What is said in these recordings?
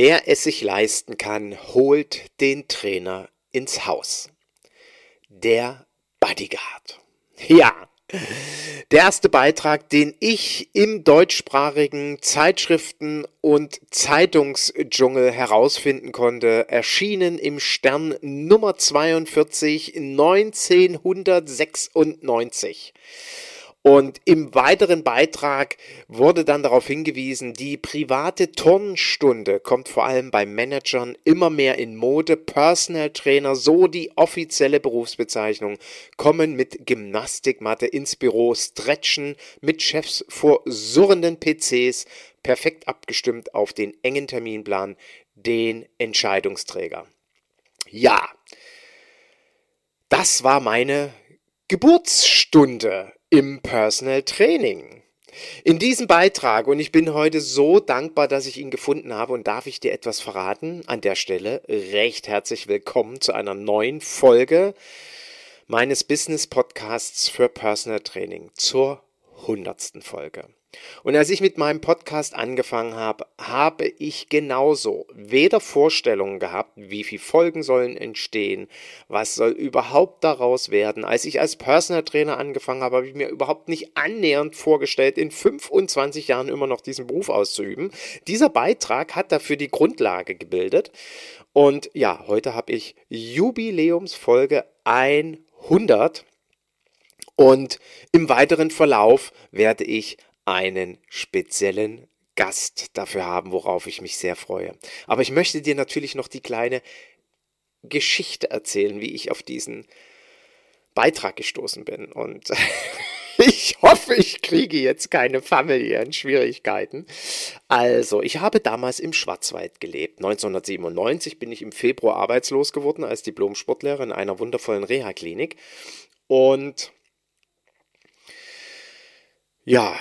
Wer es sich leisten kann, holt den Trainer ins Haus. Der Bodyguard. Ja, der erste Beitrag, den ich im deutschsprachigen Zeitschriften- und Zeitungsdschungel herausfinden konnte, erschienen im Stern Nummer 42 1996. Und im weiteren Beitrag wurde dann darauf hingewiesen, die private Turnstunde kommt vor allem bei Managern immer mehr in Mode. Personal Trainer, so die offizielle Berufsbezeichnung, kommen mit Gymnastikmatte ins Büro, stretchen mit Chefs vor surrenden PCs, perfekt abgestimmt auf den engen Terminplan, den Entscheidungsträger. Ja, das war meine Geburtsstunde im Personal Training. In diesem Beitrag, und ich bin heute so dankbar, dass ich ihn gefunden habe und darf ich dir etwas verraten, an der Stelle recht herzlich willkommen zu einer neuen Folge meines Business Podcasts für Personal Training zur hundertsten Folge. Und als ich mit meinem Podcast angefangen habe, habe ich genauso weder Vorstellungen gehabt, wie viele Folgen sollen entstehen, was soll überhaupt daraus werden. Als ich als Personal Trainer angefangen habe, habe ich mir überhaupt nicht annähernd vorgestellt, in 25 Jahren immer noch diesen Beruf auszuüben. Dieser Beitrag hat dafür die Grundlage gebildet. Und ja, heute habe ich Jubiläumsfolge 100. Und im weiteren Verlauf werde ich einen speziellen Gast dafür haben, worauf ich mich sehr freue. Aber ich möchte dir natürlich noch die kleine Geschichte erzählen, wie ich auf diesen Beitrag gestoßen bin. Und ich hoffe, ich kriege jetzt keine familiären Schwierigkeiten. Also, ich habe damals im Schwarzwald gelebt. 1997 bin ich im Februar arbeitslos geworden als Diplom-Sportlehrer in einer wundervollen Reha-Klinik. Und ja,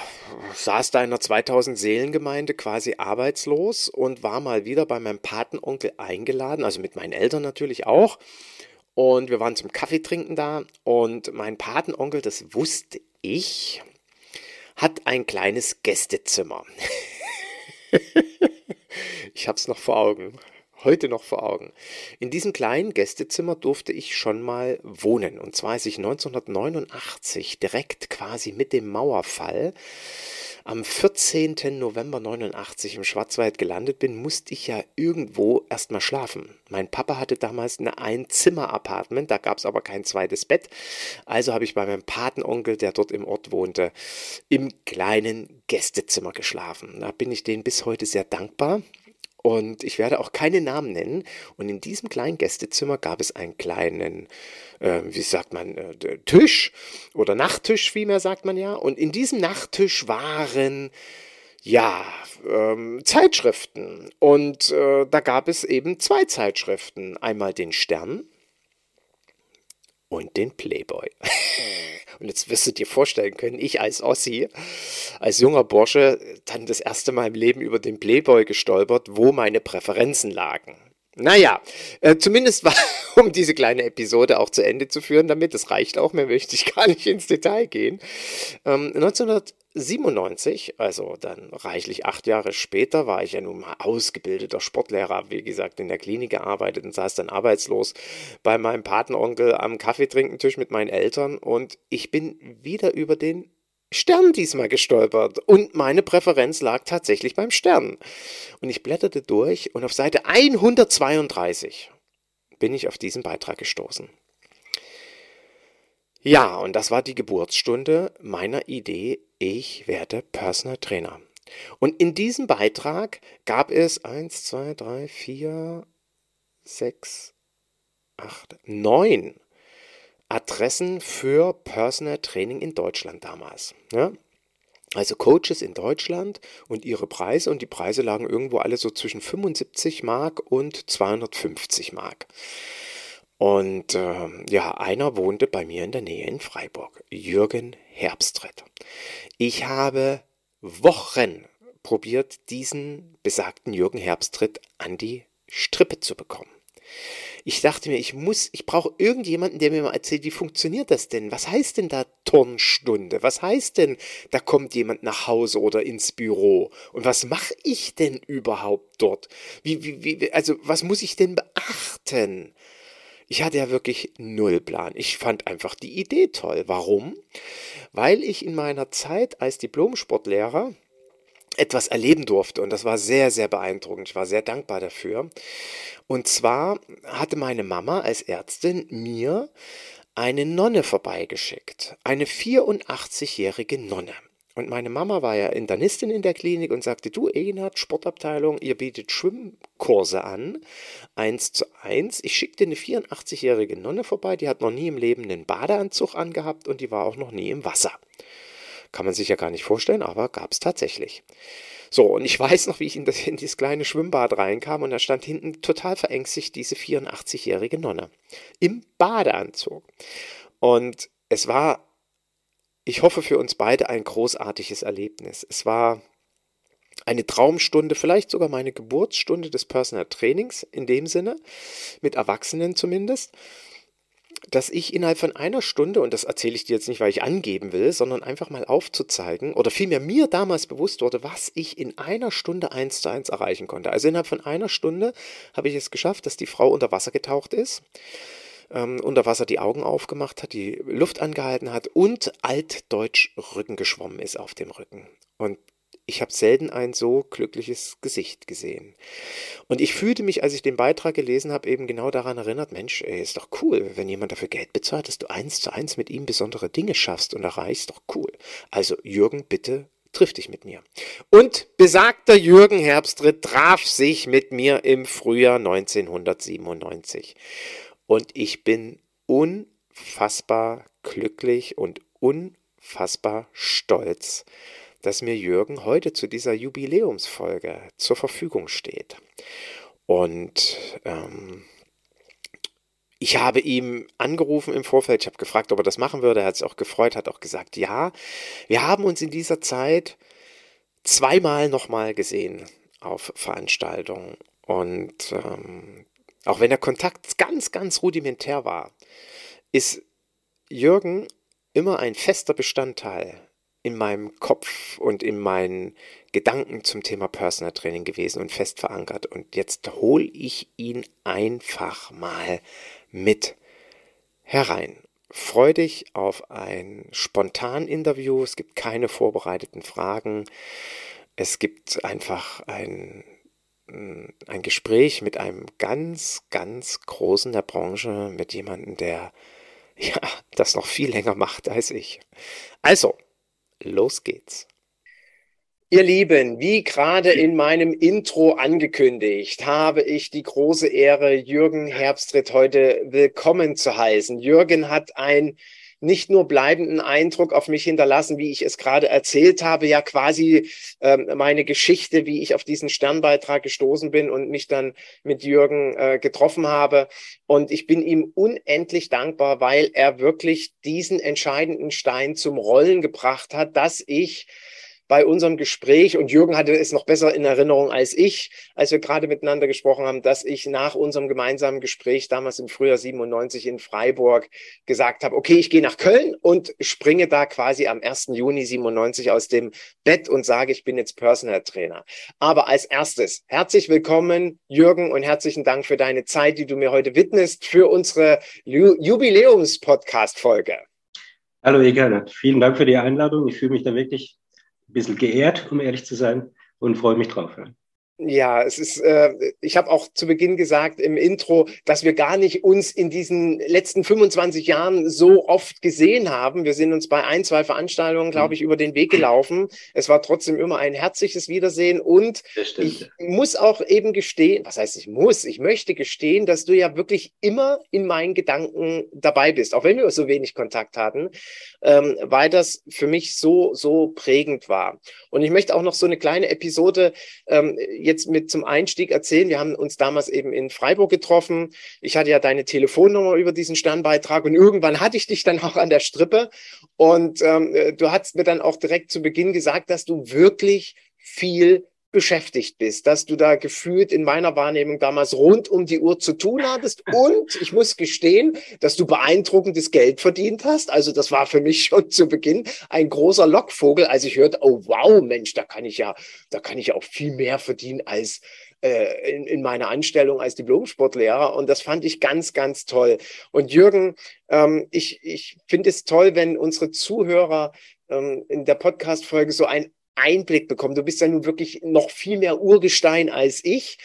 saß da in einer 2000 Seelengemeinde quasi arbeitslos und war mal wieder bei meinem Patenonkel eingeladen, also mit meinen Eltern natürlich auch. Und wir waren zum Kaffee trinken da und mein Patenonkel, das wusste ich, hat ein kleines Gästezimmer. ich hab's noch vor Augen heute noch vor Augen. In diesem kleinen Gästezimmer durfte ich schon mal wohnen. Und zwar, als ich 1989 direkt quasi mit dem Mauerfall am 14. November 89 im Schwarzwald gelandet bin, musste ich ja irgendwo erstmal schlafen. Mein Papa hatte damals eine Einzimmer-Apartment, da gab es aber kein zweites Bett. Also habe ich bei meinem Patenonkel, der dort im Ort wohnte, im kleinen Gästezimmer geschlafen. Da bin ich denen bis heute sehr dankbar. Und ich werde auch keine Namen nennen. Und in diesem kleinen Gästezimmer gab es einen kleinen, äh, wie sagt man, äh, Tisch oder Nachttisch, vielmehr sagt man ja. Und in diesem Nachttisch waren ja, ähm, Zeitschriften. Und äh, da gab es eben zwei Zeitschriften. Einmal den Stern und den Playboy. Und jetzt wirst du dir vorstellen können, ich als Ossi, als junger Bursche, dann das erste Mal im Leben über den Playboy gestolpert, wo meine Präferenzen lagen. Naja, äh, zumindest war, um diese kleine Episode auch zu Ende zu führen, damit, das reicht auch, mehr möchte ich gar nicht ins Detail gehen. Ähm, 1997, also dann reichlich acht Jahre später, war ich ja nun mal ausgebildeter Sportlehrer, wie gesagt, in der Klinik gearbeitet und saß dann arbeitslos bei meinem Patenonkel am Kaffeetrinkentisch mit meinen Eltern und ich bin wieder über den Stern diesmal gestolpert und meine Präferenz lag tatsächlich beim Stern. Und ich blätterte durch und auf Seite 132 bin ich auf diesen Beitrag gestoßen. Ja, und das war die Geburtsstunde meiner Idee, ich werde Personal Trainer. Und in diesem Beitrag gab es 1, 2, 3, 4, 6, 8, 9 Adressen für Personal Training in Deutschland damals. Ja? Also Coaches in Deutschland und ihre Preise und die Preise lagen irgendwo alle so zwischen 75 Mark und 250 Mark. Und äh, ja, einer wohnte bei mir in der Nähe in Freiburg, Jürgen Herbstritt. Ich habe Wochen probiert, diesen besagten Jürgen Herbstritt an die Strippe zu bekommen. Ich dachte mir, ich muss, ich brauche irgendjemanden, der mir mal erzählt, wie funktioniert das denn? Was heißt denn da Turnstunde? Was heißt denn, da kommt jemand nach Hause oder ins Büro? Und was mache ich denn überhaupt dort? Wie, wie, wie, also, was muss ich denn beachten? Ich hatte ja wirklich null Plan. Ich fand einfach die Idee toll. Warum? Weil ich in meiner Zeit als Diplom-Sportlehrer etwas erleben durfte und das war sehr, sehr beeindruckend. Ich war sehr dankbar dafür. Und zwar hatte meine Mama als Ärztin mir eine Nonne vorbeigeschickt, eine 84-jährige Nonne. Und meine Mama war ja Internistin in der Klinik und sagte, du Egenhard, Sportabteilung, ihr bietet Schwimmkurse an, eins zu eins. Ich schickte eine 84-jährige Nonne vorbei, die hat noch nie im Leben einen Badeanzug angehabt und die war auch noch nie im Wasser. Kann man sich ja gar nicht vorstellen, aber gab es tatsächlich. So, und ich weiß noch, wie ich in, das, in dieses kleine Schwimmbad reinkam und da stand hinten total verängstigt diese 84-jährige Nonne im Badeanzug. Und es war ich hoffe für uns beide ein großartiges Erlebnis. Es war eine Traumstunde, vielleicht sogar meine Geburtsstunde des Personal Trainings in dem Sinne, mit Erwachsenen zumindest, dass ich innerhalb von einer Stunde, und das erzähle ich dir jetzt nicht, weil ich angeben will, sondern einfach mal aufzuzeigen, oder vielmehr mir damals bewusst wurde, was ich in einer Stunde eins zu eins erreichen konnte. Also innerhalb von einer Stunde habe ich es geschafft, dass die Frau unter Wasser getaucht ist ähm, unter Wasser die Augen aufgemacht hat, die Luft angehalten hat und altdeutsch Rücken geschwommen ist auf dem Rücken. Und ich habe selten ein so glückliches Gesicht gesehen. Und ich fühlte mich, als ich den Beitrag gelesen habe, eben genau daran erinnert, Mensch, ey, ist doch cool, wenn jemand dafür Geld bezahlt, dass du eins zu eins mit ihm besondere Dinge schaffst und erreichst, doch cool. Also Jürgen, bitte triff dich mit mir. Und besagter Jürgen Herbstritt traf sich mit mir im Frühjahr 1997. Und ich bin unfassbar glücklich und unfassbar stolz, dass mir Jürgen heute zu dieser Jubiläumsfolge zur Verfügung steht. Und ähm, ich habe ihm angerufen im Vorfeld, ich habe gefragt, ob er das machen würde. Er hat sich auch gefreut, hat auch gesagt, ja. Wir haben uns in dieser Zeit zweimal nochmal gesehen auf Veranstaltungen. Und ähm, auch wenn der Kontakt ganz, ganz rudimentär war, ist Jürgen immer ein fester Bestandteil in meinem Kopf und in meinen Gedanken zum Thema Personal Training gewesen und fest verankert. Und jetzt hole ich ihn einfach mal mit herein. Freu dich auf ein spontan Interview. Es gibt keine vorbereiteten Fragen. Es gibt einfach ein ein Gespräch mit einem ganz, ganz großen der Branche, mit jemandem, der ja das noch viel länger macht als ich. Also, los geht's. Ihr Lieben, wie gerade in meinem Intro angekündigt, habe ich die große Ehre, Jürgen Herbstritt heute willkommen zu heißen. Jürgen hat ein nicht nur bleibenden Eindruck auf mich hinterlassen, wie ich es gerade erzählt habe, ja quasi ähm, meine Geschichte, wie ich auf diesen Sternbeitrag gestoßen bin und mich dann mit Jürgen äh, getroffen habe. Und ich bin ihm unendlich dankbar, weil er wirklich diesen entscheidenden Stein zum Rollen gebracht hat, dass ich bei unserem Gespräch, und Jürgen hatte es noch besser in Erinnerung als ich, als wir gerade miteinander gesprochen haben, dass ich nach unserem gemeinsamen Gespräch damals im Frühjahr 97 in Freiburg gesagt habe, okay, ich gehe nach Köln und springe da quasi am 1. Juni 97 aus dem Bett und sage, ich bin jetzt Personal Trainer. Aber als erstes, herzlich willkommen, Jürgen, und herzlichen Dank für deine Zeit, die du mir heute widmest für unsere Jubiläums-Podcast-Folge. Hallo, Egal. Vielen Dank für die Einladung. Ich fühle mich da wirklich ein bisschen geehrt, um ehrlich zu sein, und freue mich drauf. Ja, es ist, äh, ich habe auch zu Beginn gesagt im Intro, dass wir gar nicht uns in diesen letzten 25 Jahren so oft gesehen haben. Wir sind uns bei ein, zwei Veranstaltungen, glaube ich, über den Weg gelaufen. Es war trotzdem immer ein herzliches Wiedersehen und ich muss auch eben gestehen, was heißt ich muss, ich möchte gestehen, dass du ja wirklich immer in meinen Gedanken dabei bist, auch wenn wir so wenig Kontakt hatten, ähm, weil das für mich so, so prägend war. Und ich möchte auch noch so eine kleine Episode ähm, jetzt mit zum Einstieg erzählen. Wir haben uns damals eben in Freiburg getroffen. Ich hatte ja deine Telefonnummer über diesen Sternbeitrag und irgendwann hatte ich dich dann auch an der Strippe. Und ähm, du hast mir dann auch direkt zu Beginn gesagt, dass du wirklich viel beschäftigt bist, dass du da gefühlt in meiner Wahrnehmung damals rund um die Uhr zu tun hattest und ich muss gestehen, dass du beeindruckendes Geld verdient hast. Also das war für mich schon zu Beginn ein großer Lockvogel, als ich hörte, oh wow, Mensch, da kann ich ja, da kann ich ja auch viel mehr verdienen als äh, in, in meiner Anstellung als Diplomsportlehrer und das fand ich ganz, ganz toll. Und Jürgen, ähm, ich, ich finde es toll, wenn unsere Zuhörer ähm, in der Podcast-Folge so ein Einblick bekommen. Du bist ja nun wirklich noch viel mehr Urgestein als ich,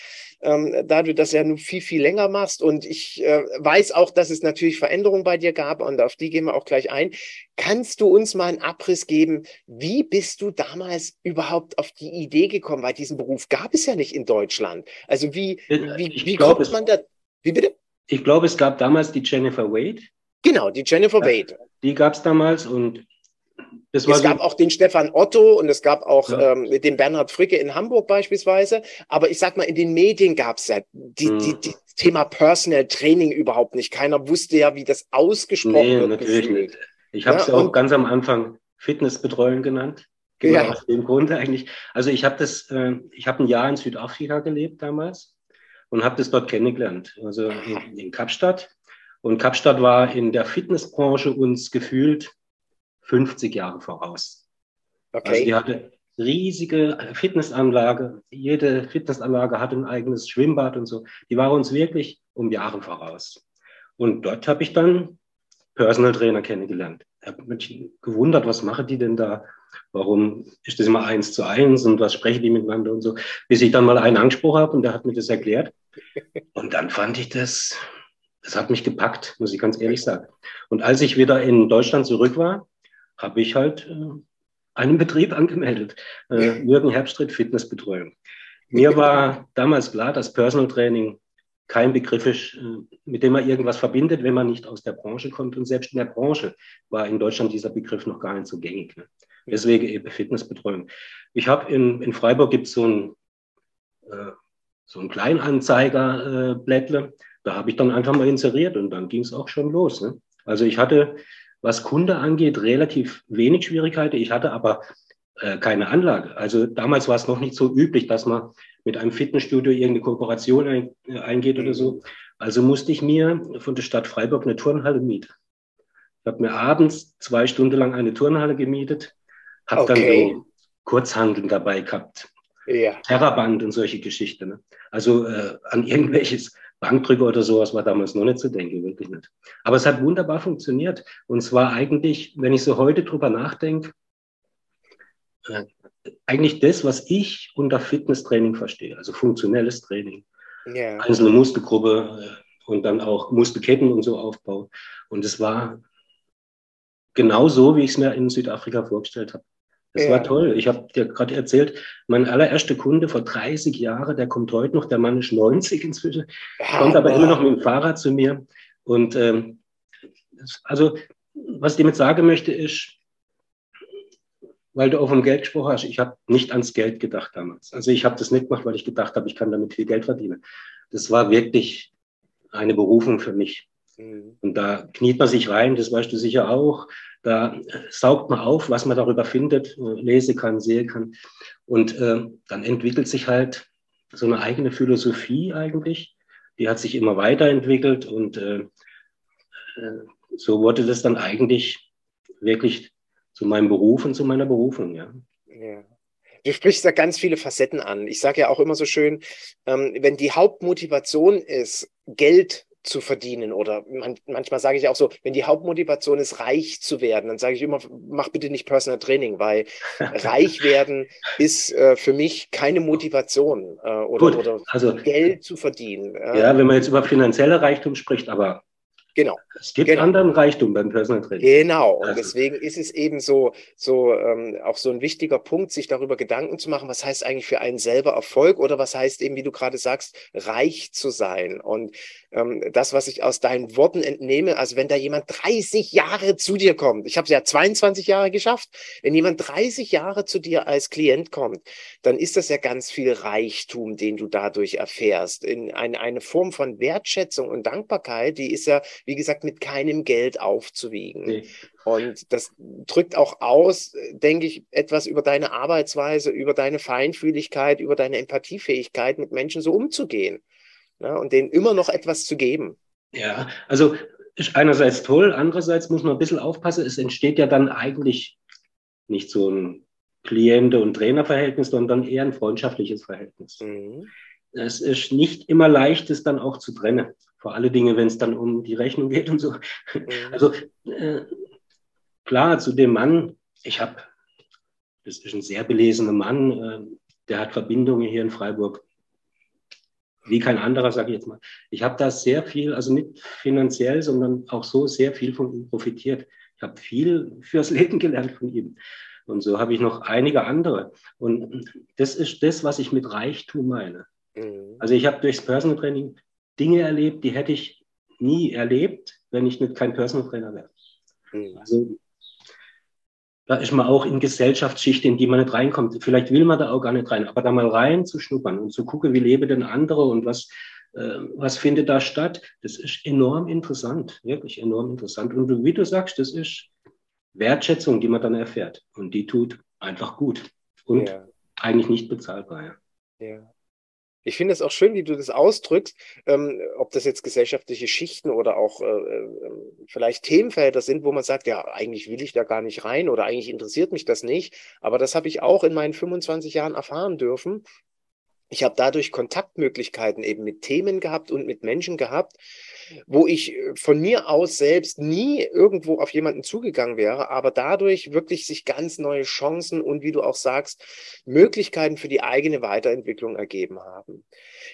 ähm, da du das ja nun viel, viel länger machst. Und ich äh, weiß auch, dass es natürlich Veränderungen bei dir gab und auf die gehen wir auch gleich ein. Kannst du uns mal einen Abriss geben? Wie bist du damals überhaupt auf die Idee gekommen? Weil diesen Beruf gab es ja nicht in Deutschland. Also wie, wie, wie glaub, kommt man da? Wie bitte? Ich glaube, es gab damals die Jennifer Wade. Genau, die Jennifer Wade. Die gab es damals und es so gab auch den Stefan Otto und es gab auch ja. ähm, den Bernhard Fricke in Hamburg beispielsweise. Aber ich sag mal, in den Medien gab es ja die, mhm. die, die, Thema Personal Training überhaupt nicht. Keiner wusste ja, wie das ausgesprochen nee, wird. Natürlich nicht. Ich habe es ja, auch ganz am Anfang Fitnessbetreuung genannt. Genau ja. aus dem Grund eigentlich. Also ich habe das, äh, ich habe ein Jahr in Südafrika gelebt damals und habe das dort kennengelernt. Also in, in Kapstadt. Und Kapstadt war in der Fitnessbranche uns gefühlt 50 Jahre voraus. Okay. Also die hatte riesige Fitnessanlage. Jede Fitnessanlage hatte ein eigenes Schwimmbad und so. Die war uns wirklich um Jahre voraus. Und dort habe ich dann Personal Trainer kennengelernt. Ich habe mich gewundert, was machen die denn da? Warum ist das immer eins zu eins und was sprechen die miteinander und so? Bis ich dann mal einen angesprochen habe und der hat mir das erklärt. Und dann fand ich das, das hat mich gepackt, muss ich ganz ehrlich sagen. Und als ich wieder in Deutschland zurück war, habe ich halt äh, einen Betrieb angemeldet, äh, Jürgen Herbstritt Fitnessbetreuung. Mir war damals klar, dass Personal Training kein Begriff ist, äh, mit dem man irgendwas verbindet, wenn man nicht aus der Branche kommt. Und selbst in der Branche war in Deutschland dieser Begriff noch gar nicht so gängig. Ne? Deswegen eben Fitnessbetreuung. Ich habe in, in Freiburg gibt so ein äh, so ein Kleinanzeiger-Blättle. Äh, da habe ich dann einfach mal inseriert und dann ging es auch schon los. Ne? Also ich hatte was Kunde angeht, relativ wenig Schwierigkeiten. Ich hatte aber äh, keine Anlage. Also damals war es noch nicht so üblich, dass man mit einem Fitnessstudio irgendeine Kooperation ein, äh, eingeht oder so. Also musste ich mir von der Stadt Freiburg eine Turnhalle mieten. Ich habe mir abends zwei Stunden lang eine Turnhalle gemietet, habe okay. dann so Kurzhandeln dabei gehabt, ja. Terraband und solche Geschichten. Ne? Also äh, an irgendwelches Bankdrücker oder sowas war damals noch nicht zu denken, wirklich nicht. Aber es hat wunderbar funktioniert. Und zwar eigentlich, wenn ich so heute drüber nachdenke, äh, eigentlich das, was ich unter Fitnesstraining verstehe, also funktionelles Training. Yeah. Einzelne Muskelgruppe äh, und dann auch Muskelketten und so Aufbau. Und es war genau so, wie ich es mir in Südafrika vorgestellt habe. Das ja. war toll. Ich habe dir gerade erzählt, mein allererster Kunde vor 30 Jahren, der kommt heute noch, der Mann ist 90 inzwischen, ja, kommt aber immer noch mit dem Fahrrad zu mir. Und ähm, also, was ich damit sagen möchte, ist, weil du auch vom Geld gesprochen hast, ich habe nicht ans Geld gedacht damals. Also ich habe das nicht gemacht, weil ich gedacht habe, ich kann damit viel Geld verdienen. Das war wirklich eine Berufung für mich. Mhm. Und da kniet man sich rein, das weißt du sicher auch. Da saugt man auf, was man darüber findet, lesen kann, sehen kann. Und äh, dann entwickelt sich halt so eine eigene Philosophie eigentlich. Die hat sich immer weiterentwickelt und äh, äh, so wurde das dann eigentlich wirklich zu meinem Beruf und zu meiner Berufung, ja. ja. Du sprichst da ganz viele Facetten an. Ich sage ja auch immer so schön, ähm, wenn die Hauptmotivation ist, Geld zu verdienen oder man, manchmal sage ich auch so, wenn die Hauptmotivation ist, reich zu werden, dann sage ich immer, mach bitte nicht Personal Training, weil reich werden ist äh, für mich keine Motivation äh, oder, Gut, oder also, Geld zu verdienen. Ja, wenn man jetzt über finanzielle Reichtum spricht, aber Genau. Es gibt genau. anderen Reichtum beim Personal Training. Genau. Und also. deswegen ist es eben so, so ähm, auch so ein wichtiger Punkt, sich darüber Gedanken zu machen, was heißt eigentlich für einen selber Erfolg oder was heißt eben, wie du gerade sagst, reich zu sein. Und ähm, das, was ich aus deinen Worten entnehme, also wenn da jemand 30 Jahre zu dir kommt, ich habe es ja 22 Jahre geschafft, wenn jemand 30 Jahre zu dir als Klient kommt, dann ist das ja ganz viel Reichtum, den du dadurch erfährst. In eine, eine Form von Wertschätzung und Dankbarkeit, die ist ja, wie gesagt, mit keinem Geld aufzuwiegen. Nee. Und das drückt auch aus, denke ich, etwas über deine Arbeitsweise, über deine Feinfühligkeit, über deine Empathiefähigkeit, mit Menschen so umzugehen ne? und denen immer noch etwas zu geben. Ja, also ist einerseits toll, andererseits muss man ein bisschen aufpassen. Es entsteht ja dann eigentlich nicht so ein Kliente- und Trainerverhältnis, sondern eher ein freundschaftliches Verhältnis. Mhm. Es ist nicht immer leicht, es dann auch zu trennen. Vor allen Dingen, wenn es dann um die Rechnung geht und so. Mhm. Also äh, klar, zu dem Mann, ich habe, das ist ein sehr belesener Mann, äh, der hat Verbindungen hier in Freiburg wie kein anderer, sage ich jetzt mal. Ich habe da sehr viel, also nicht finanziell, sondern auch so sehr viel von ihm profitiert. Ich habe viel fürs Leben gelernt von ihm. Und so habe ich noch einige andere. Und das ist das, was ich mit Reichtum meine. Mhm. Also ich habe durchs Personal Training Dinge erlebt, die hätte ich nie erlebt, wenn ich nicht kein Personal Trainer wäre. Mhm. Also da ist man auch in Gesellschaftsschichten, in die man nicht reinkommt. Vielleicht will man da auch gar nicht rein, aber da mal rein zu schnuppern und zu gucken, wie leben denn andere und was, äh, was findet da statt, das ist enorm interessant, wirklich enorm interessant. Und wie du sagst, das ist Wertschätzung, die man dann erfährt. Und die tut einfach gut und ja. eigentlich nicht bezahlbar. Ja. ja. Ich finde es auch schön, wie du das ausdrückst, ähm, ob das jetzt gesellschaftliche Schichten oder auch äh, äh, vielleicht Themenfelder sind, wo man sagt, ja, eigentlich will ich da gar nicht rein oder eigentlich interessiert mich das nicht. Aber das habe ich auch in meinen 25 Jahren erfahren dürfen. Ich habe dadurch Kontaktmöglichkeiten eben mit Themen gehabt und mit Menschen gehabt, wo ich äh, von mir aus selbst nie irgendwo auf jemanden zugegangen wäre, aber dadurch wirklich sich ganz neue Chancen und wie du auch sagst, Möglichkeiten für die eigene Weiterentwicklung ergeben haben.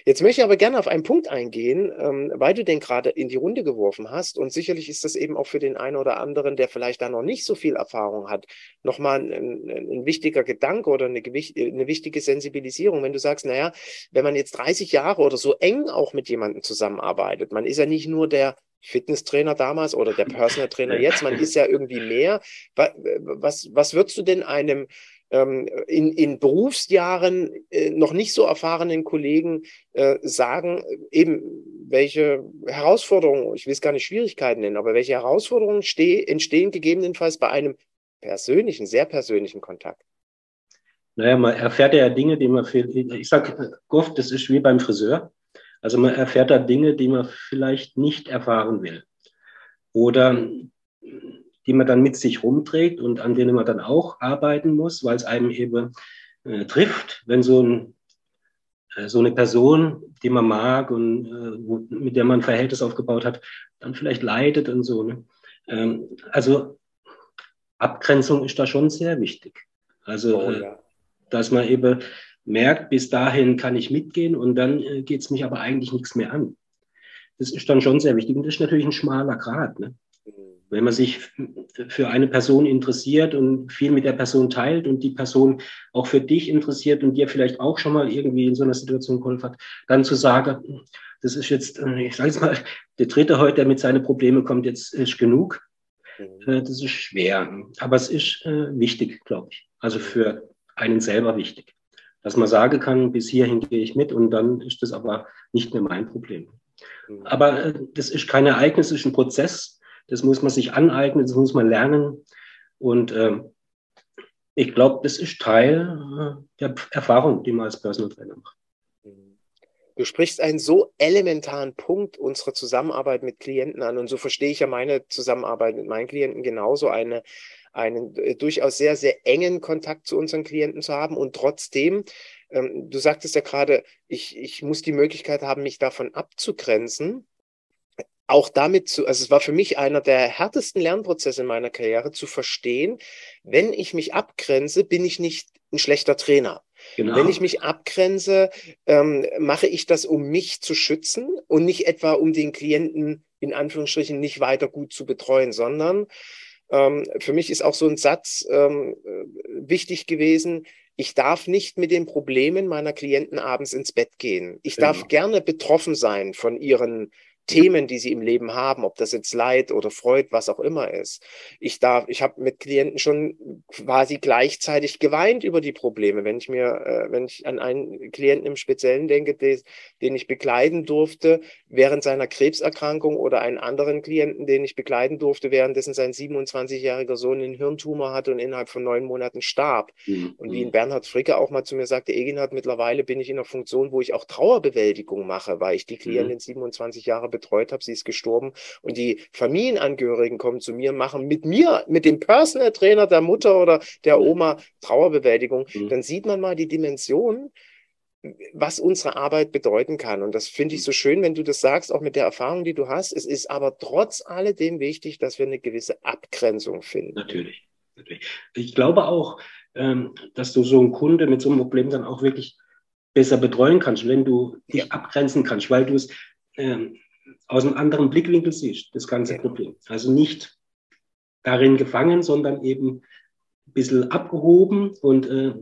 Jetzt möchte ich aber gerne auf einen Punkt eingehen, ähm, weil du den gerade in die Runde geworfen hast und sicherlich ist das eben auch für den einen oder anderen, der vielleicht da noch nicht so viel Erfahrung hat, nochmal ein, ein, ein wichtiger Gedanke oder eine, eine wichtige Sensibilisierung, wenn du sagst, naja, wenn man jetzt 30 Jahre oder so eng auch mit jemandem zusammenarbeitet, man ist ja nicht nur der Fitnesstrainer damals oder der Personal Trainer jetzt, man ist ja irgendwie mehr. Was, was würdest du denn einem ähm, in, in Berufsjahren äh, noch nicht so erfahrenen Kollegen äh, sagen, eben welche Herausforderungen, ich will es gar nicht Schwierigkeiten nennen, aber welche Herausforderungen entstehen gegebenenfalls bei einem persönlichen, sehr persönlichen Kontakt? Naja, man erfährt ja Dinge, die man viel, ich sage oft, das ist wie beim Friseur. Also man erfährt da Dinge, die man vielleicht nicht erfahren will. Oder die man dann mit sich rumträgt und an denen man dann auch arbeiten muss, weil es einem eben äh, trifft, wenn so, ein, äh, so eine Person, die man mag und äh, wo, mit der man ein Verhältnis aufgebaut hat, dann vielleicht leidet und so. Ne? Ähm, also Abgrenzung ist da schon sehr wichtig. Also, oh, äh, ja. Dass man eben merkt, bis dahin kann ich mitgehen und dann äh, geht es mich aber eigentlich nichts mehr an. Das ist dann schon sehr wichtig. Und das ist natürlich ein schmaler Grad. Ne? Wenn man sich für eine Person interessiert und viel mit der Person teilt und die Person auch für dich interessiert und dir vielleicht auch schon mal irgendwie in so einer Situation geholfen hat, dann zu sagen, das ist jetzt, äh, ich sage jetzt mal, der Dritte heute, der mit seinen Problemen kommt, jetzt ist genug. Mhm. Äh, das ist schwer. Aber es ist wichtig, glaube ich. Also für einen selber wichtig dass man sagen kann, bis hierhin gehe ich mit und dann ist das aber nicht mehr mein Problem. Mhm. Aber äh, das ist kein Ereignis, das ist ein Prozess. Das muss man sich aneignen, das muss man lernen. Und äh, ich glaube, das ist Teil äh, der Erfahrung, die man als Personal Trainer macht. Mhm. Du sprichst einen so elementaren Punkt unserer Zusammenarbeit mit Klienten an. Und so verstehe ich ja meine Zusammenarbeit mit meinen Klienten genauso. Eine, einen äh, durchaus sehr, sehr engen Kontakt zu unseren Klienten zu haben und trotzdem, ähm, du sagtest ja gerade, ich, ich muss die Möglichkeit haben, mich davon abzugrenzen. auch damit zu, also es war für mich einer der härtesten Lernprozesse in meiner Karriere, zu verstehen, wenn ich mich abgrenze, bin ich nicht ein schlechter Trainer. Genau. Wenn ich mich abgrenze, ähm, mache ich das, um mich zu schützen und nicht etwa, um den Klienten in Anführungsstrichen nicht weiter gut zu betreuen, sondern ähm, für mich ist auch so ein Satz ähm, äh, wichtig gewesen, ich darf nicht mit den Problemen meiner Klienten abends ins Bett gehen. Ich genau. darf gerne betroffen sein von ihren Themen, die sie im Leben haben, ob das jetzt Leid oder Freud, was auch immer ist. Ich darf, ich habe mit Klienten schon quasi gleichzeitig geweint über die Probleme. Wenn ich mir, äh, wenn ich an einen Klienten im Speziellen denke, des, den ich begleiten durfte während seiner Krebserkrankung oder einen anderen Klienten, den ich begleiten durfte, währenddessen sein 27-jähriger Sohn einen Hirntumor hatte und innerhalb von neun Monaten starb. Mhm. Und wie in Bernhard Fricke auch mal zu mir sagte, Eginhard, mittlerweile bin ich in einer Funktion, wo ich auch Trauerbewältigung mache, weil ich die Klientin mhm. 27 Jahre betreut habe, sie ist gestorben und die Familienangehörigen kommen zu mir, machen mit mir, mit dem Personal Trainer der Mutter oder der Oma Trauerbewältigung, mhm. dann sieht man mal die Dimension, was unsere Arbeit bedeuten kann. Und das finde ich so schön, wenn du das sagst, auch mit der Erfahrung, die du hast. Es ist aber trotz alledem wichtig, dass wir eine gewisse Abgrenzung finden. Natürlich. natürlich. Ich glaube auch, ähm, dass du so einen Kunde mit so einem Problem dann auch wirklich besser betreuen kannst, wenn du dich ja. abgrenzen kannst, weil du es ähm, aus einem anderen Blickwinkel siehst, das ganze ja. Problem. Also nicht darin gefangen, sondern eben ein bisschen abgehoben und äh,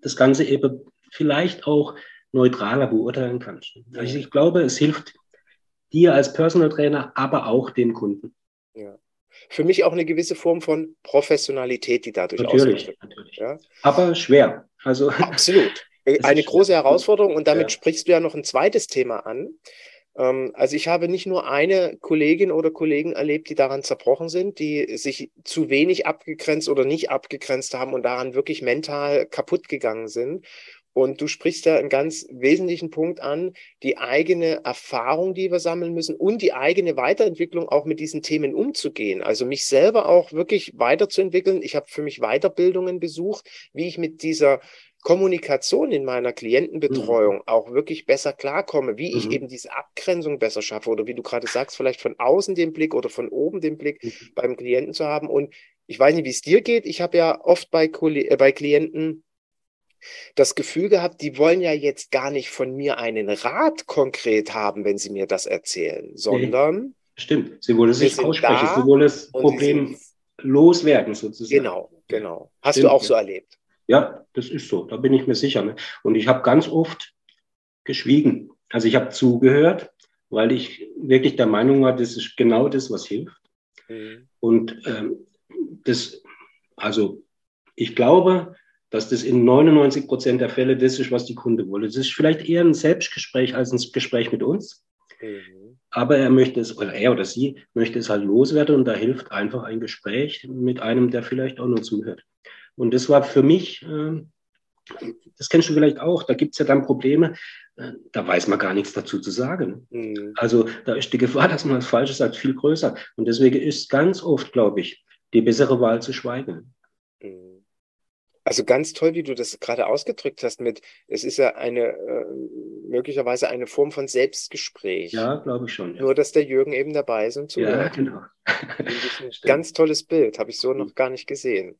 das Ganze eben vielleicht auch neutraler beurteilen kannst. Also ich glaube, es hilft dir als Personal Trainer, aber auch dem Kunden. Ja. Für mich auch eine gewisse Form von Professionalität, die dadurch natürlich, natürlich. Ja? Aber schwer. Also absolut. Eine große Herausforderung und damit ja. sprichst du ja noch ein zweites Thema an, also ich habe nicht nur eine Kollegin oder Kollegen erlebt, die daran zerbrochen sind, die sich zu wenig abgegrenzt oder nicht abgegrenzt haben und daran wirklich mental kaputt gegangen sind. Und du sprichst ja einen ganz wesentlichen Punkt an, die eigene Erfahrung, die wir sammeln müssen und die eigene Weiterentwicklung auch mit diesen Themen umzugehen. Also mich selber auch wirklich weiterzuentwickeln. Ich habe für mich Weiterbildungen besucht, wie ich mit dieser Kommunikation in meiner Klientenbetreuung mhm. auch wirklich besser klarkomme, wie ich mhm. eben diese Abgrenzung besser schaffe oder wie du gerade sagst, vielleicht von außen den Blick oder von oben den Blick mhm. beim Klienten zu haben. Und ich weiß nicht, wie es dir geht. Ich habe ja oft bei, äh, bei Klienten das Gefühl gehabt, die wollen ja jetzt gar nicht von mir einen Rat konkret haben, wenn sie mir das erzählen, sondern. Stimmt, sie wollen es sich aussprechen, sie wollen das Problem loswerden sozusagen. Genau, genau. Hast stimmt, du auch so erlebt? Ja, das ist so, da bin ich mir sicher. Ne? Und ich habe ganz oft geschwiegen. Also ich habe zugehört, weil ich wirklich der Meinung war, das ist genau das, was hilft. Mhm. Und ähm, das, also ich glaube, dass das in 99 Prozent der Fälle das ist, was die Kunde wollte. Das ist vielleicht eher ein Selbstgespräch als ein Gespräch mit uns. Mhm. Aber er möchte es, oder er oder sie möchte es halt loswerden und da hilft einfach ein Gespräch mit einem, der vielleicht auch nur zuhört. Und das war für mich, äh, das kennst du vielleicht auch, da gibt es ja dann Probleme, äh, da weiß man gar nichts dazu zu sagen. Mhm. Also da ist die Gefahr, dass man was Falsches sagt, viel größer. Und deswegen ist ganz oft, glaube ich, die bessere Wahl zu schweigen. Mhm. Also ganz toll, wie du das gerade ausgedrückt hast mit, es ist ja eine äh, möglicherweise eine Form von Selbstgespräch. Ja, glaube ich schon. Ja. Nur, dass der Jürgen eben dabei ist und zuhört. Ja, genau. ganz tolles Bild, habe ich so noch gar nicht gesehen.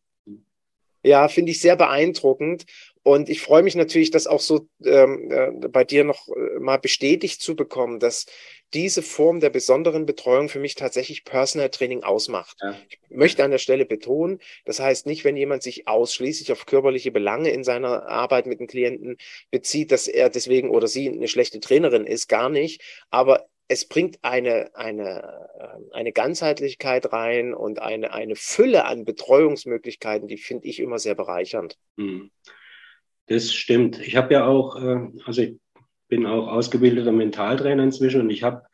Ja, finde ich sehr beeindruckend. Und ich freue mich natürlich, das auch so ähm, äh, bei dir noch äh, mal bestätigt zu bekommen, dass diese Form der besonderen Betreuung für mich tatsächlich Personal Training ausmacht. Ja. Ich möchte an der Stelle betonen, das heißt nicht, wenn jemand sich ausschließlich auf körperliche Belange in seiner Arbeit mit den Klienten bezieht, dass er deswegen oder sie eine schlechte Trainerin ist, gar nicht. Aber es bringt eine, eine, ähm, eine Ganzheitlichkeit rein und eine, eine Fülle an Betreuungsmöglichkeiten, die finde ich immer sehr bereichernd. Hm. Das stimmt. Ich habe ja auch, äh, also ich bin auch ausgebildeter Mentaltrainer inzwischen und ich habe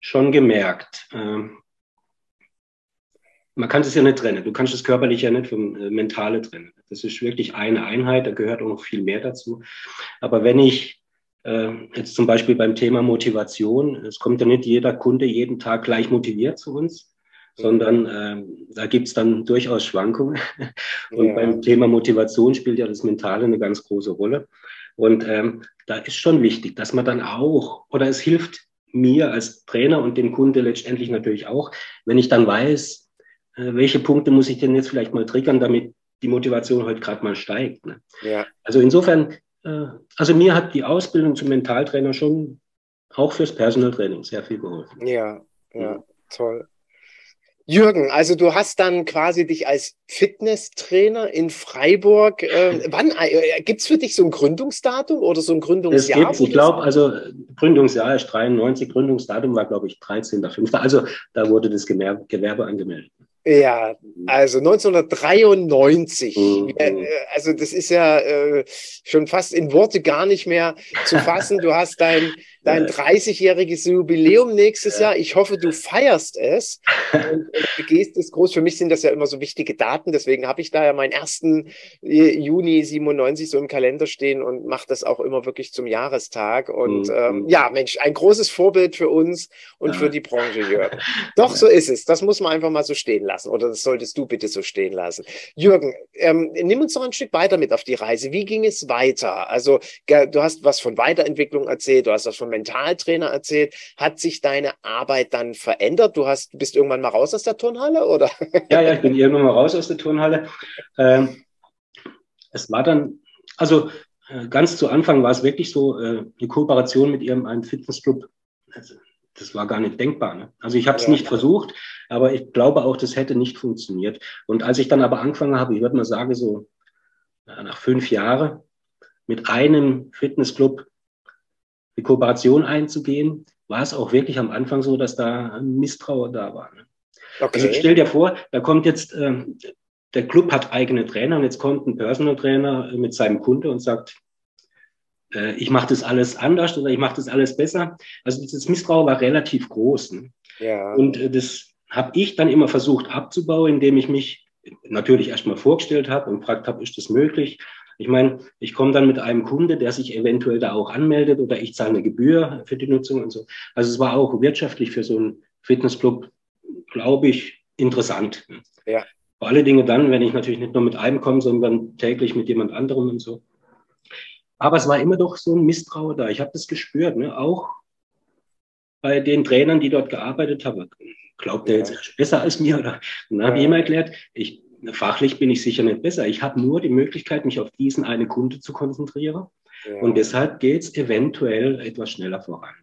schon gemerkt, ähm, man kann es ja nicht trennen. Du kannst das körperliche ja nicht vom äh, Mentale trennen. Das ist wirklich eine Einheit, da gehört auch noch viel mehr dazu. Aber wenn ich äh, jetzt zum Beispiel beim Thema Motivation. Es kommt ja nicht jeder Kunde jeden Tag gleich motiviert zu uns, sondern äh, da gibt es dann durchaus Schwankungen. Und ja. beim Thema Motivation spielt ja das Mentale eine ganz große Rolle. Und ähm, da ist schon wichtig, dass man dann auch, oder es hilft mir als Trainer und dem Kunde letztendlich natürlich auch, wenn ich dann weiß, äh, welche Punkte muss ich denn jetzt vielleicht mal triggern, damit die Motivation heute gerade mal steigt. Ne? Ja. Also insofern, also mir hat die Ausbildung zum Mentaltrainer schon auch fürs Personal Training sehr viel geholfen. Ja, ja, toll. Jürgen, also du hast dann quasi dich als Fitnesstrainer in Freiburg. Äh, wann äh, gibt es für dich so ein Gründungsdatum oder so ein Gründungsjahr? Es gibt, ich glaube, also Gründungsjahr ist 93, Gründungsdatum war, glaube ich, 13.05. Also da wurde das Gewerbe, Gewerbe angemeldet. Ja, also 1993. Mhm. Äh, also das ist ja äh, schon fast in Worte gar nicht mehr zu fassen. Du hast dein dein 30-jähriges Jubiläum nächstes Jahr. Ich hoffe, du feierst es und, und begehst es groß. Für mich sind das ja immer so wichtige Daten. Deswegen habe ich da ja meinen ersten äh, Juni 97 so im Kalender stehen und mache das auch immer wirklich zum Jahrestag. Und mhm. ähm, ja, Mensch, ein großes Vorbild für uns und ja. für die Branche, Jürgen. Doch, so ist es. Das muss man einfach mal so stehen lassen. Oder das solltest du bitte so stehen lassen. Jürgen, ähm, nimm uns noch ein Stück weiter mit auf die Reise. Wie ging es weiter? Also, du hast was von Weiterentwicklung erzählt, du hast was von Mentaltrainer erzählt. Hat sich deine Arbeit dann verändert? Du hast, bist irgendwann mal raus aus der Turnhalle, oder? Ja, ja, ich bin irgendwann mal raus aus der Turnhalle. Ähm, es war dann, also äh, ganz zu Anfang war es wirklich so, äh, eine Kooperation mit ihrem einem Fitnessclub. Also, das war gar nicht denkbar. Ne? Also ich habe es ja, nicht ja. versucht, aber ich glaube auch, das hätte nicht funktioniert. Und als ich dann aber angefangen habe, ich würde mal sagen, so nach fünf Jahren mit einem Fitnessclub die Kooperation einzugehen, war es auch wirklich am Anfang so, dass da Misstrauer da war. Ne? Okay. Also stell dir vor, da kommt jetzt, ähm, der Club hat eigene Trainer und jetzt kommt ein Personal Trainer mit seinem Kunde und sagt, äh, ich mache das alles anders oder ich mache das alles besser. Also dieses Misstrauen war relativ groß. Ne? Ja. Und äh, das habe ich dann immer versucht abzubauen, indem ich mich natürlich erstmal vorgestellt habe und gefragt habe, ist das möglich? Ich meine, ich komme dann mit einem Kunde, der sich eventuell da auch anmeldet oder ich zahle eine Gebühr für die Nutzung und so. Also es war auch wirtschaftlich für so einen Fitnessclub, glaube ich, interessant. Ja. Vor alle Dinge dann, wenn ich natürlich nicht nur mit einem komme, sondern täglich mit jemand anderem und so. Aber es war immer doch so ein Misstrauen da. Ich habe das gespürt, ne? auch bei den Trainern, die dort gearbeitet haben. Glaubt er jetzt besser als mir? Oder? Und dann habe ich immer erklärt, ich fachlich bin ich sicher nicht besser. Ich habe nur die Möglichkeit, mich auf diesen eine Kunde zu konzentrieren. Ja. Und deshalb geht es eventuell etwas schneller voran.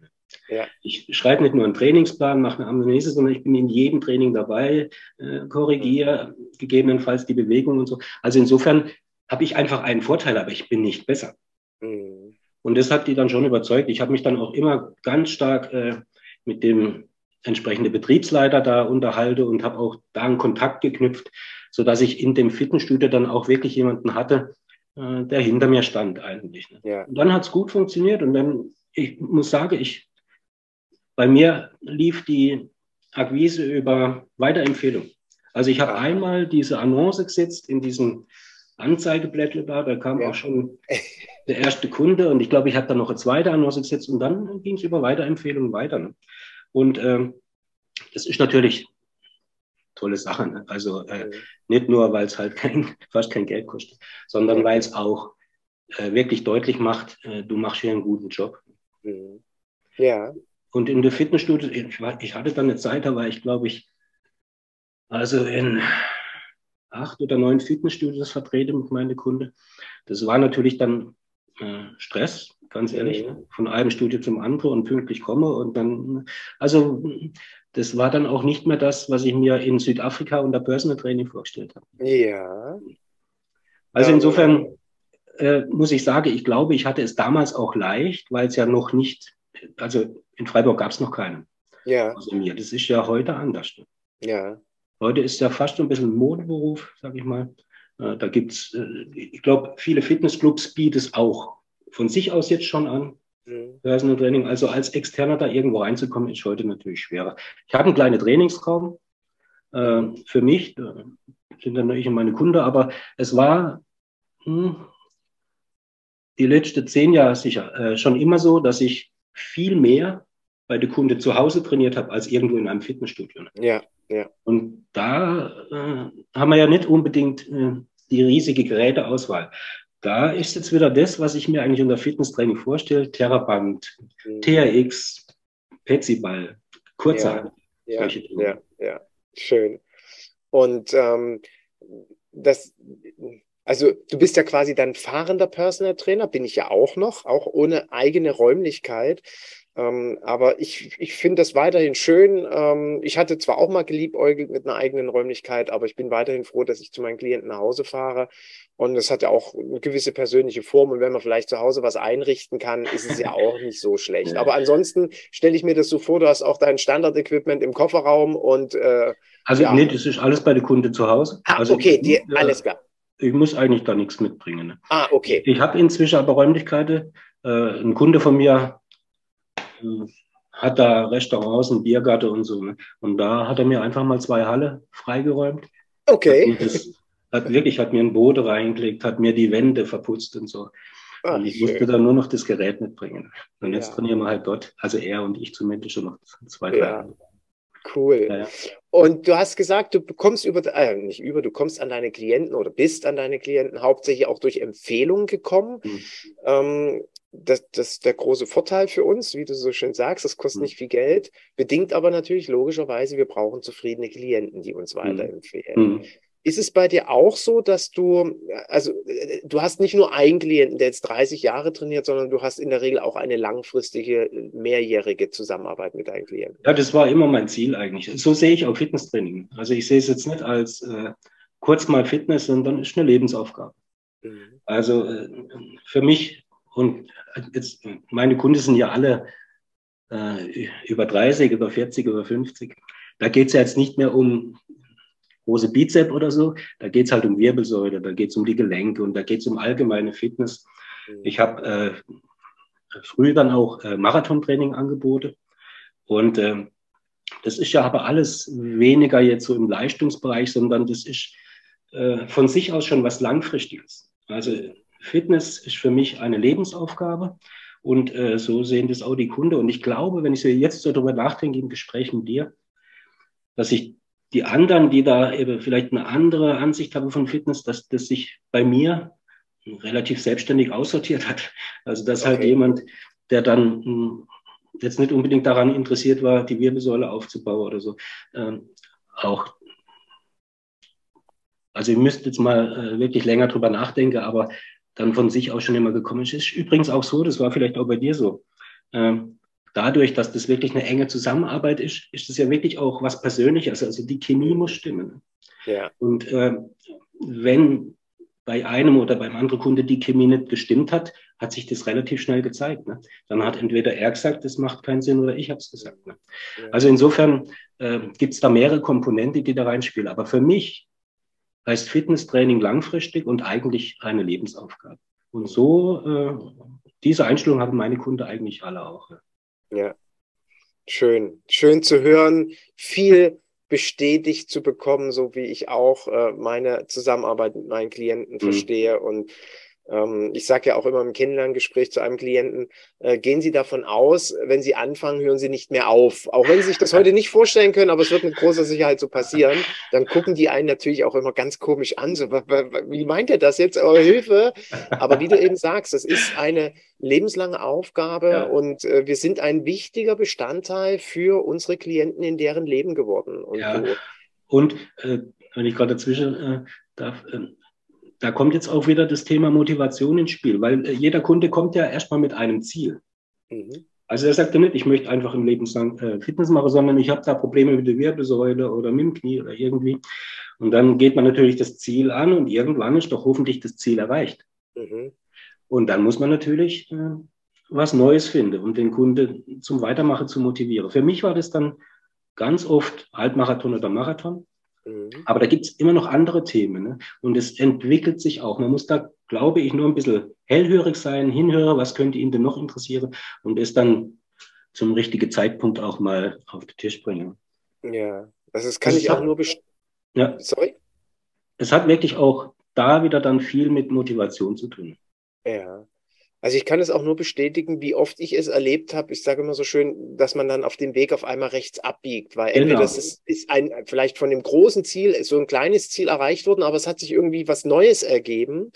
Ja. Ich schreibe nicht nur einen Trainingsplan, mache eine Amnese, sondern ich bin in jedem Training dabei, äh, korrigiere gegebenenfalls die Bewegung und so. Also insofern habe ich einfach einen Vorteil, aber ich bin nicht besser. Mhm. Und das hat die dann schon überzeugt. Ich habe mich dann auch immer ganz stark äh, mit dem entsprechenden Betriebsleiter da unterhalte und habe auch da einen Kontakt geknüpft so dass ich in dem Fitnessstudio dann auch wirklich jemanden hatte, äh, der hinter mir stand eigentlich. Ne? Ja. Und dann hat es gut funktioniert und dann, ich muss sagen, ich, bei mir lief die Akquise über Weiterempfehlung. Also ich habe ja. einmal diese Annonce gesetzt in diesem Anzeigeblättle da, da kam ja. auch schon der erste Kunde und ich glaube, ich habe dann noch eine zweite Annonce gesetzt und dann ging es über Weiterempfehlungen weiter. Ne? Und ähm, das ist natürlich tolle Sache. Ne? Also äh, mhm. nicht nur, weil es halt kein, fast kein Geld kostet, sondern weil es auch äh, wirklich deutlich macht, äh, du machst hier einen guten Job. Mhm. Ja. Und in der Fitnessstudio, ich, ich hatte dann eine Zeit, da war ich, glaube ich, also in acht oder neun Fitnessstudios vertreten mit meinen Kunden. Das war natürlich dann äh, Stress, ganz ehrlich, mhm. Ne? von einem Studio zum anderen und pünktlich komme und dann, also das war dann auch nicht mehr das, was ich mir in Südafrika unter Personal Training vorgestellt habe. Ja. Also insofern äh, muss ich sagen, ich glaube, ich hatte es damals auch leicht, weil es ja noch nicht, also in Freiburg gab es noch keinen. Ja. Also mir. Das ist ja heute anders. Ja. Heute ist ja fast so ein bisschen ein Modeberuf, sage ich mal. Äh, da gibt es, äh, ich glaube, viele Fitnessclubs bieten es auch von sich aus jetzt schon an. Mhm. Personal Training. Also als Externer da irgendwo reinzukommen, ist heute natürlich schwerer. Ich habe einen kleinen Trainingsraum äh, für mich, äh, sind dann natürlich meine Kunden, aber es war hm, die letzten zehn Jahre sicher äh, schon immer so, dass ich viel mehr bei der Kunde zu Hause trainiert habe, als irgendwo in einem Fitnessstudio. Ja, ja. Und da äh, haben wir ja nicht unbedingt äh, die riesige Geräteauswahl da ist jetzt wieder das, was ich mir eigentlich unter Fitnesstraining vorstelle, Terraband, mhm. TRX, Petsyball, Kurzer. Ja, ja, ja, ja, schön. Und ähm, das, also du bist ja quasi dann fahrender Personal Trainer, bin ich ja auch noch, auch ohne eigene Räumlichkeit. Ähm, aber ich, ich finde das weiterhin schön. Ähm, ich hatte zwar auch mal geliebäugelt mit einer eigenen Räumlichkeit, aber ich bin weiterhin froh, dass ich zu meinen Klienten nach Hause fahre. Und das hat ja auch eine gewisse persönliche Form. Und wenn man vielleicht zu Hause was einrichten kann, ist es ja auch nicht so schlecht. Aber ansonsten stelle ich mir das so vor, du hast auch dein Standard-Equipment im Kofferraum und äh, also ja. nee, das ist alles bei der Kunde zu Hause. Ah, also okay, die, alles klar. Ich muss eigentlich da nichts mitbringen. Ne? Ah, okay. Ich, ich habe inzwischen aber Räumlichkeiten. Äh, ein Kunde von mir hat da Restaurants, ein Biergarten und so. Ne? Und da hat er mir einfach mal zwei Halle freigeräumt. Okay. Hat, das, hat wirklich, hat mir ein Boot reingelegt, hat mir die Wände verputzt und so. Ach, und ich schön. musste dann nur noch das Gerät mitbringen. Und jetzt ja. trainieren wir halt dort, also er und ich zumindest schon noch zwei, drei ja. Cool. Ja, ja. Und du hast gesagt, du bekommst über, äh, nicht über, du kommst an deine Klienten oder bist an deine Klienten hauptsächlich auch durch Empfehlungen gekommen. Mhm. Ähm, das, das ist der große Vorteil für uns, wie du so schön sagst, das kostet mhm. nicht viel Geld, bedingt aber natürlich logischerweise, wir brauchen zufriedene Klienten, die uns mhm. weiterempfehlen. Mhm. Ist es bei dir auch so, dass du, also du hast nicht nur einen Klienten, der jetzt 30 Jahre trainiert, sondern du hast in der Regel auch eine langfristige, mehrjährige Zusammenarbeit mit deinen Klienten? Ja, das war immer mein Ziel eigentlich. So sehe ich auch Fitnesstraining. Also ich sehe es jetzt nicht als äh, kurz mal Fitness, sondern es ist eine Lebensaufgabe. Mhm. Also äh, für mich und jetzt, meine Kunden sind ja alle äh, über 30, über 40, über 50. Da geht es ja jetzt nicht mehr um große Bizep oder so. Da geht es halt um Wirbelsäule, da geht es um die Gelenke und da geht es um allgemeine Fitness. Mhm. Ich habe äh, früh dann auch äh, Marathontraining angeboten und äh, das ist ja aber alles weniger jetzt so im Leistungsbereich, sondern das ist äh, von sich aus schon was Langfristiges. Also Fitness ist für mich eine Lebensaufgabe und äh, so sehen das auch die Kunden. Und ich glaube, wenn ich so jetzt so darüber nachdenke im Gespräch mit dir, dass ich die anderen, die da eben vielleicht eine andere Ansicht haben von Fitness, dass das sich bei mir relativ selbstständig aussortiert hat. Also dass halt okay. halt jemand, der dann hm, jetzt nicht unbedingt daran interessiert war, die Wirbelsäule aufzubauen oder so, ähm, auch also ihr müsst jetzt mal äh, wirklich länger drüber nachdenken, aber dann von sich aus schon immer gekommen ist. Ist übrigens auch so, das war vielleicht auch bei dir so. Ähm, dadurch, dass das wirklich eine enge Zusammenarbeit ist, ist es ja wirklich auch was Persönliches. Also die Chemie muss stimmen. Ja. Und äh, wenn bei einem oder beim anderen Kunde die Chemie nicht gestimmt hat, hat sich das relativ schnell gezeigt. Ne? Dann hat entweder er gesagt, das macht keinen Sinn, oder ich habe es gesagt. Ne? Ja. Also insofern äh, gibt es da mehrere Komponenten, die da reinspielen. Aber für mich heißt Fitnesstraining langfristig und eigentlich eine Lebensaufgabe. Und so, äh, diese Einstellung haben meine Kunden eigentlich alle auch. Ja. Ja, schön. Schön zu hören. Viel bestätigt zu bekommen, so wie ich auch äh, meine Zusammenarbeit mit meinen Klienten mhm. verstehe. Und ich sage ja auch immer im Kennenlerngespräch zu einem Klienten, äh, gehen Sie davon aus, wenn Sie anfangen, hören Sie nicht mehr auf. Auch wenn Sie sich das heute nicht vorstellen können, aber es wird mit großer Sicherheit so passieren, dann gucken die einen natürlich auch immer ganz komisch an. So, wie meint er das jetzt? Oh, Hilfe! Aber wie du eben sagst, das ist eine lebenslange Aufgabe ja. und äh, wir sind ein wichtiger Bestandteil für unsere Klienten in deren Leben geworden. Und, ja. und äh, wenn ich gerade dazwischen äh, darf, ähm, da kommt jetzt auch wieder das Thema Motivation ins Spiel, weil äh, jeder Kunde kommt ja erstmal mit einem Ziel. Mhm. Also er sagt ja nicht, ich möchte einfach im Leben äh, Fitness machen, sondern ich habe da Probleme mit der Wirbelsäule oder mit dem Knie oder irgendwie. Und dann geht man natürlich das Ziel an und irgendwann ist doch hoffentlich das Ziel erreicht. Mhm. Und dann muss man natürlich äh, was Neues finden, um den Kunde zum Weitermachen zu motivieren. Für mich war das dann ganz oft Halbmarathon oder Marathon. Mhm. Aber da gibt es immer noch andere Themen. Ne? Und es entwickelt sich auch. Man muss da, glaube ich, nur ein bisschen hellhörig sein, hinhören, was könnte ihn denn noch interessieren und es dann zum richtigen Zeitpunkt auch mal auf den Tisch bringen. Ja, also das kann das ich auch nur bestätigen. Ja. Sorry? Es hat wirklich auch da wieder dann viel mit Motivation zu tun. Ja. Also ich kann es auch nur bestätigen, wie oft ich es erlebt habe. Ich sage immer so schön, dass man dann auf dem Weg auf einmal rechts abbiegt, weil genau. entweder das ist, ist ein vielleicht von dem großen Ziel so ein kleines Ziel erreicht worden, aber es hat sich irgendwie was Neues ergeben.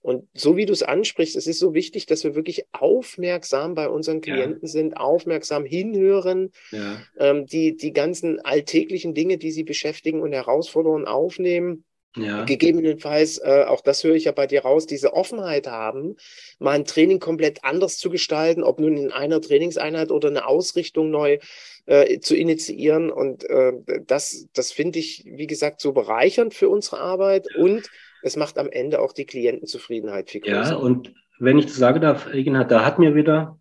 Und so wie du es ansprichst, es ist so wichtig, dass wir wirklich aufmerksam bei unseren Klienten ja. sind, aufmerksam hinhören, ja. ähm, die, die ganzen alltäglichen Dinge, die sie beschäftigen und Herausforderungen aufnehmen. Ja. Gegebenenfalls, äh, auch das höre ich ja bei dir raus, diese Offenheit haben, mal ein Training komplett anders zu gestalten, ob nun in einer Trainingseinheit oder eine Ausrichtung neu äh, zu initiieren. Und äh, das, das finde ich, wie gesagt, so bereichernd für unsere Arbeit und es macht am Ende auch die Klientenzufriedenheit viel größer. Ja, und wenn ich das sagen darf, Egenhard, da hat mir wieder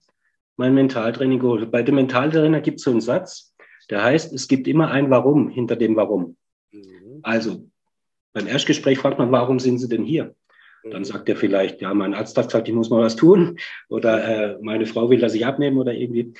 mein Mentaltraining geholt. Bei dem Mentaltrainer gibt es so einen Satz, der heißt, es gibt immer ein Warum hinter dem Warum. Mhm. Also beim Erstgespräch fragt man, warum sind Sie denn hier? Dann sagt er vielleicht, ja, mein Arzt hat gesagt, ich muss mal was tun oder äh, meine Frau will, dass ich abnehme oder irgendwie.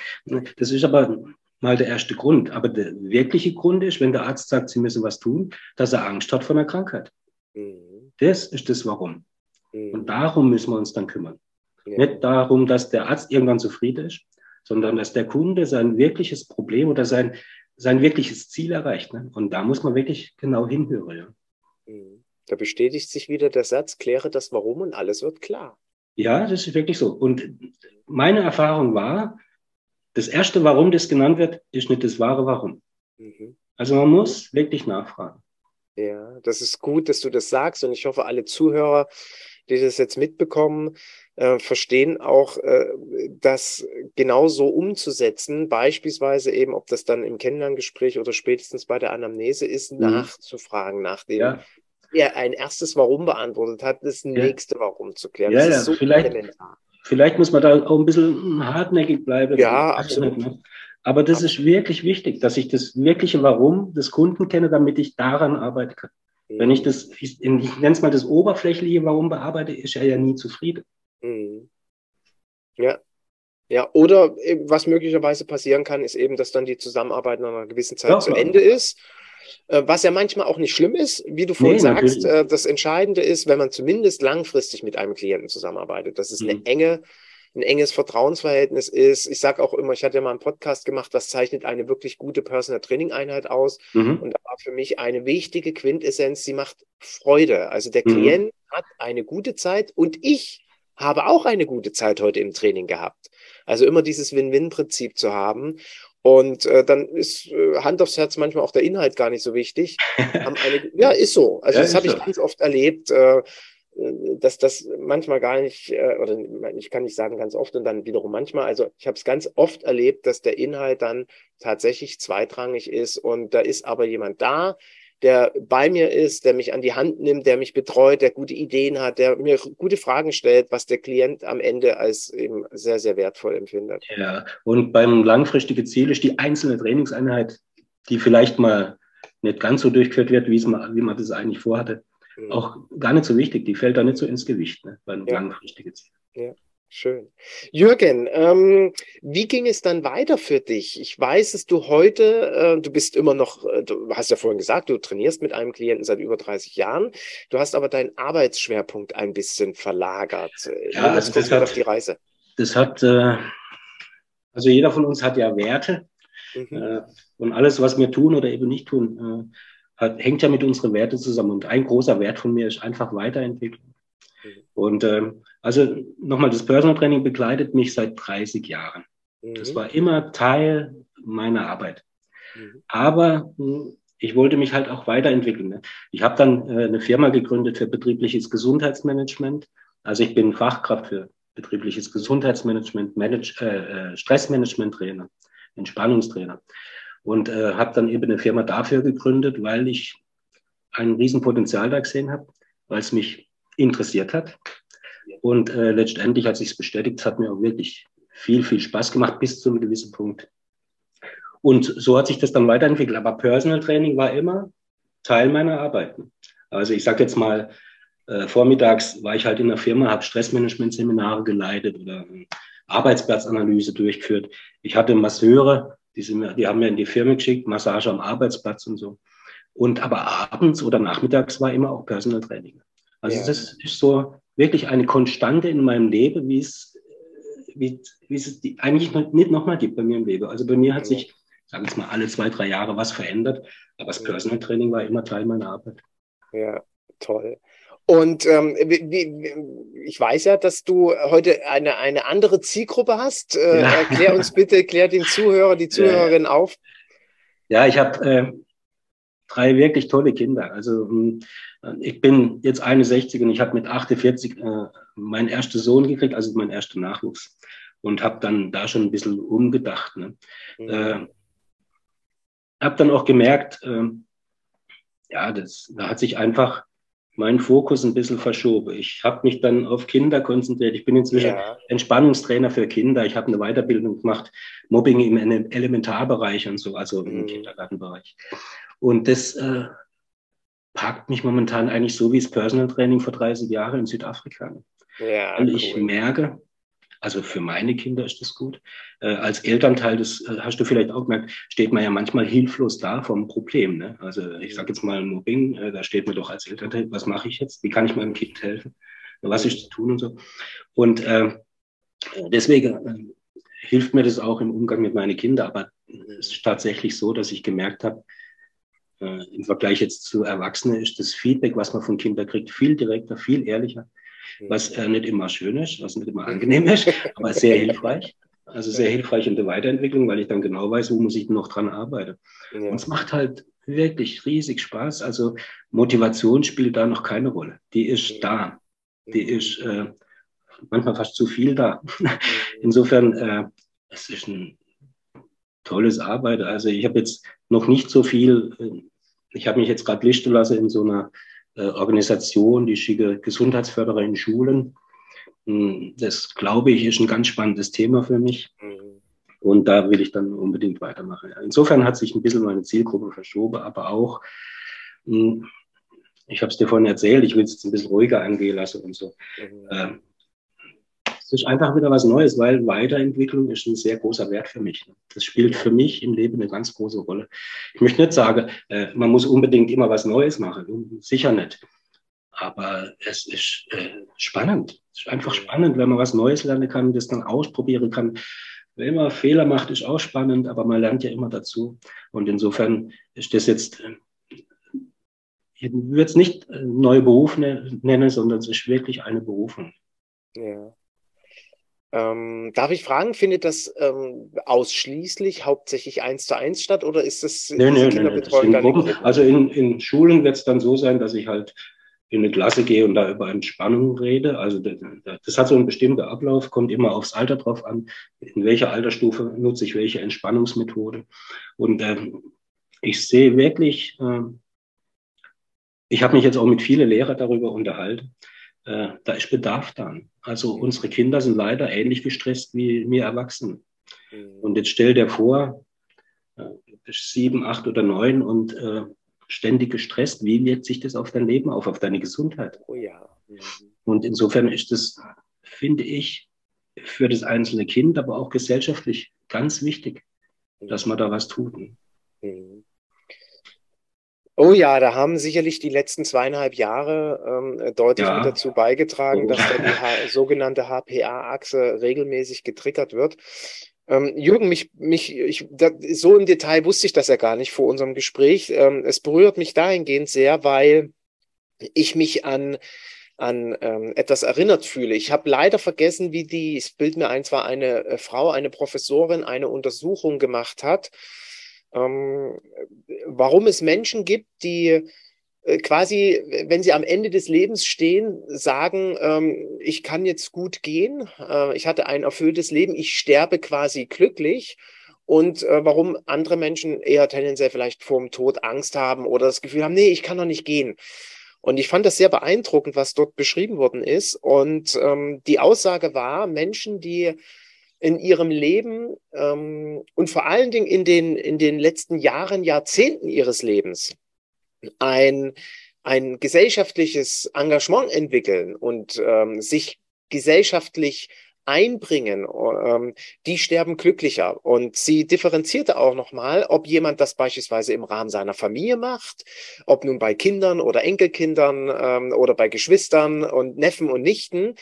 Das ist aber mal der erste Grund. Aber der wirkliche Grund ist, wenn der Arzt sagt, Sie müssen was tun, dass er Angst hat vor einer Krankheit. Mhm. Das ist das Warum. Mhm. Und darum müssen wir uns dann kümmern. Ja. Nicht darum, dass der Arzt irgendwann zufrieden ist, sondern dass der Kunde sein wirkliches Problem oder sein, sein wirkliches Ziel erreicht. Ne? Und da muss man wirklich genau hinhören. Ja. Mhm. Da bestätigt sich wieder der Satz, kläre das Warum und alles wird klar. Ja, das ist wirklich so. Und meine Erfahrung war, das erste Warum, das genannt wird, ist nicht das wahre Warum. Mhm. Also man muss wirklich nachfragen. Ja, das ist gut, dass du das sagst und ich hoffe, alle Zuhörer, die das jetzt mitbekommen, äh, verstehen auch, äh, das genauso umzusetzen, beispielsweise eben, ob das dann im Kennenlerngespräch oder spätestens bei der Anamnese ist, mhm. nachzufragen, nachdem ja. er ein erstes Warum beantwortet hat, das ja. nächste Warum zu klären. Ja, das ja, so vielleicht, elementar. vielleicht muss man da auch ein bisschen hartnäckig bleiben. Ja, absolut. Ne? Aber das ist wirklich wichtig, dass ich das wirkliche Warum des Kunden kenne, damit ich daran arbeiten kann. Mhm. Wenn ich das, ich, ich nenne es mal das oberflächliche Warum bearbeite, ist er ja nie zufrieden. Mhm. Ja. Ja, oder was möglicherweise passieren kann, ist eben, dass dann die Zusammenarbeit nach einer gewissen Zeit ja, zu Ende ist. Äh, was ja manchmal auch nicht schlimm ist, wie du vorhin nee, sagst. Natürlich. Äh, das Entscheidende ist, wenn man zumindest langfristig mit einem Klienten zusammenarbeitet, dass es mhm. eine enge ein enges Vertrauensverhältnis ist. Ich sage auch immer, ich hatte ja mal einen Podcast gemacht, was zeichnet eine wirklich gute Personal Training Einheit aus. Mhm. Und da war für mich eine wichtige Quintessenz, sie macht Freude. Also der mhm. Klient hat eine gute Zeit und ich habe auch eine gute Zeit heute im Training gehabt. Also immer dieses Win-Win-Prinzip zu haben. Und äh, dann ist äh, Hand aufs Herz manchmal auch der Inhalt gar nicht so wichtig. eine, ja, ist so. Also ja, das habe ich ganz oft erlebt. Äh, dass das manchmal gar nicht, äh, oder ich kann nicht sagen ganz oft und dann wiederum manchmal, also ich habe es ganz oft erlebt, dass der Inhalt dann tatsächlich zweitrangig ist und da ist aber jemand da, der bei mir ist, der mich an die Hand nimmt, der mich betreut, der gute Ideen hat, der mir gute Fragen stellt, was der Klient am Ende als eben sehr, sehr wertvoll empfindet. Ja, und beim langfristigen Ziel ist die einzelne Trainingseinheit, die vielleicht mal nicht ganz so durchgeführt wird, wie, man, wie man das eigentlich vorhatte, Mhm. auch gar nicht so wichtig. Die fällt da nicht so ins Gewicht ne, beim ja. langfristigen Ziel. Ja. Schön. Jürgen, ähm, wie ging es dann weiter für dich? Ich weiß, dass du heute, äh, du bist immer noch, äh, du hast ja vorhin gesagt, du trainierst mit einem Klienten seit über 30 Jahren. Du hast aber deinen Arbeitsschwerpunkt ein bisschen verlagert. Ja, also das hat, auf die Reise. Das hat, äh, also jeder von uns hat ja Werte. Mhm. Äh, und alles, was wir tun oder eben nicht tun, äh, hat, hängt ja mit unseren Werten zusammen. Und ein großer Wert von mir ist einfach Weiterentwicklung. Mhm. Und ähm, also nochmal, das Personal Training begleitet mich seit 30 Jahren. Mhm. Das war immer Teil meiner Arbeit. Mhm. Aber hm, ich wollte mich halt auch weiterentwickeln. Ne? Ich habe dann äh, eine Firma gegründet für betriebliches Gesundheitsmanagement. Also ich bin Fachkraft für betriebliches Gesundheitsmanagement, Manage, äh, äh Stressmanagement-Trainer, Entspannungstrainer und äh, habe dann eben eine Firma dafür gegründet, weil ich ein Riesenpotenzial da gesehen habe, weil es mich interessiert hat. Und äh, letztendlich hat sich bestätigt, es hat mir auch wirklich viel, viel Spaß gemacht bis zu einem gewissen Punkt. Und so hat sich das dann weiterentwickelt. Aber Personal Training war immer Teil meiner Arbeit. Also ich sage jetzt mal, äh, vormittags war ich halt in der Firma, habe Stressmanagement-Seminare geleitet oder Arbeitsplatzanalyse durchgeführt. Ich hatte Masseure, die, sind, die haben mir in die Firma geschickt, Massage am Arbeitsplatz und so. Und aber abends oder nachmittags war immer auch Personal Training. Also ja. das ist so wirklich eine Konstante in meinem Leben, wie es, wie, wie es die eigentlich nicht nochmal gibt bei mir im Leben. Also bei mir hat sich, sagen wir mal, alle zwei, drei Jahre was verändert, aber das Personal Training war immer Teil meiner Arbeit. Ja, toll. Und ähm, wie, wie, ich weiß ja, dass du heute eine, eine andere Zielgruppe hast. Äh, ja. Erklär uns bitte, klär den Zuhörer, die Zuhörerin ja. auf. Ja, ich habe äh, drei wirklich tolle Kinder. Also hm, ich bin jetzt 61 und ich habe mit 48 äh, meinen ersten Sohn gekriegt, also meinen ersten Nachwuchs. Und habe dann da schon ein bisschen umgedacht. Ne? Mhm. Äh, habe dann auch gemerkt, äh, ja, das, da hat sich einfach mein Fokus ein bisschen verschoben. Ich habe mich dann auf Kinder konzentriert. Ich bin inzwischen ja. Entspannungstrainer für Kinder. Ich habe eine Weiterbildung gemacht, Mobbing im Elementarbereich und so, also im mhm. Kindergartenbereich. Und das äh, packt mich momentan eigentlich so wie das Personal Training vor 30 Jahren in Südafrika. Ja, Weil cool. ich merke, also für meine Kinder ist das gut. Äh, als Elternteil, das äh, hast du vielleicht auch gemerkt, steht man ja manchmal hilflos da vom Problem. Ne? Also ich sage jetzt mal Mobbing, äh, da steht man doch als Elternteil, was mache ich jetzt? Wie kann ich meinem Kind helfen? Was ist zu tun und so. Und äh, deswegen äh, hilft mir das auch im Umgang mit meinen Kindern. Aber es ist tatsächlich so, dass ich gemerkt habe, äh, im Vergleich jetzt zu Erwachsenen ist das Feedback, was man von Kindern kriegt, viel direkter, viel ehrlicher was äh, nicht immer schön ist, was nicht immer angenehm ist, aber sehr hilfreich. Also sehr hilfreich in der Weiterentwicklung, weil ich dann genau weiß, wo muss ich noch dran arbeiten. Ja. Und es macht halt wirklich riesig Spaß. Also Motivation spielt da noch keine Rolle. Die ist da. Die ist äh, manchmal fast zu viel da. Insofern, äh, es ist ein tolles Arbeit. Also ich habe jetzt noch nicht so viel, äh, ich habe mich jetzt gerade listen lassen in so einer Organisation, die schicke Gesundheitsförderer in Schulen. Hm, das, glaube ich, ist ein ganz spannendes Thema für mich. Mhm. Und da will ich dann unbedingt weitermachen. Insofern hat sich ein bisschen meine Zielgruppe verschoben, aber auch, hm, ich habe es dir vorhin erzählt, ich will es jetzt ein bisschen ruhiger angehen lassen und so. Mhm. Es ist einfach wieder was Neues, weil Weiterentwicklung ist ein sehr großer Wert für mich. Das spielt für mich im Leben eine ganz große Rolle. Ich möchte nicht sagen, äh, man muss unbedingt immer was Neues machen. Sicher nicht. Aber es ist äh, spannend. Es ist einfach spannend, wenn man was Neues lernen kann, das dann ausprobieren kann. Wenn man Fehler macht, ist auch spannend, aber man lernt ja immer dazu. Und insofern ist das jetzt, äh, ich würde es nicht neue Beruf ne-, nennen, sondern es ist wirklich eine Berufung. Ja. Ähm, darf ich fragen, findet das ähm, ausschließlich hauptsächlich eins zu eins statt oder ist das nee, nee, Kinderbetreuung nee, nee. Also in, in Schulen wird es dann so sein, dass ich halt in eine Klasse gehe und da über Entspannung rede. Also das, das hat so einen bestimmten Ablauf, kommt immer aufs Alter drauf an, in welcher Altersstufe nutze ich welche Entspannungsmethode. Und ähm, ich sehe wirklich, äh, ich habe mich jetzt auch mit vielen Lehrern darüber unterhalten, äh, da ist Bedarf dann. Also unsere Kinder sind leider ähnlich gestresst wie wir Erwachsenen. Mhm. Und jetzt stell dir vor, äh, sieben, acht oder neun und äh, ständig gestresst. Wie wirkt sich das auf dein Leben auf, auf deine Gesundheit? Oh ja. Mhm. Und insofern ist das, finde ich, für das einzelne Kind, aber auch gesellschaftlich ganz wichtig, dass man da was tut. Mhm. Oh ja, da haben sicherlich die letzten zweieinhalb Jahre ähm, deutlich ja. dazu beigetragen, oh. dass da die sogenannte HPA-Achse regelmäßig getriggert wird. Ähm, Jürgen, mich, mich, ich, da, so im Detail wusste ich das ja gar nicht vor unserem Gespräch. Ähm, es berührt mich dahingehend sehr, weil ich mich an an ähm, etwas erinnert fühle. Ich habe leider vergessen, wie die, es bildet mir ein, zwar eine äh, Frau, eine Professorin, eine Untersuchung gemacht hat ähm, warum es Menschen gibt, die äh, quasi, wenn sie am Ende des Lebens stehen, sagen, ähm, ich kann jetzt gut gehen, äh, ich hatte ein erfülltes Leben, ich sterbe quasi glücklich. Und äh, warum andere Menschen eher tendenziell vielleicht vorm Tod Angst haben oder das Gefühl haben, nee, ich kann doch nicht gehen. Und ich fand das sehr beeindruckend, was dort beschrieben worden ist. Und ähm, die Aussage war, Menschen, die in ihrem Leben ähm, und vor allen Dingen in den, in den letzten Jahren, Jahrzehnten ihres Lebens ein, ein gesellschaftliches Engagement entwickeln und ähm, sich gesellschaftlich einbringen, ähm, die sterben glücklicher. Und sie differenzierte auch nochmal, ob jemand das beispielsweise im Rahmen seiner Familie macht, ob nun bei Kindern oder Enkelkindern ähm, oder bei Geschwistern und Neffen und Nichten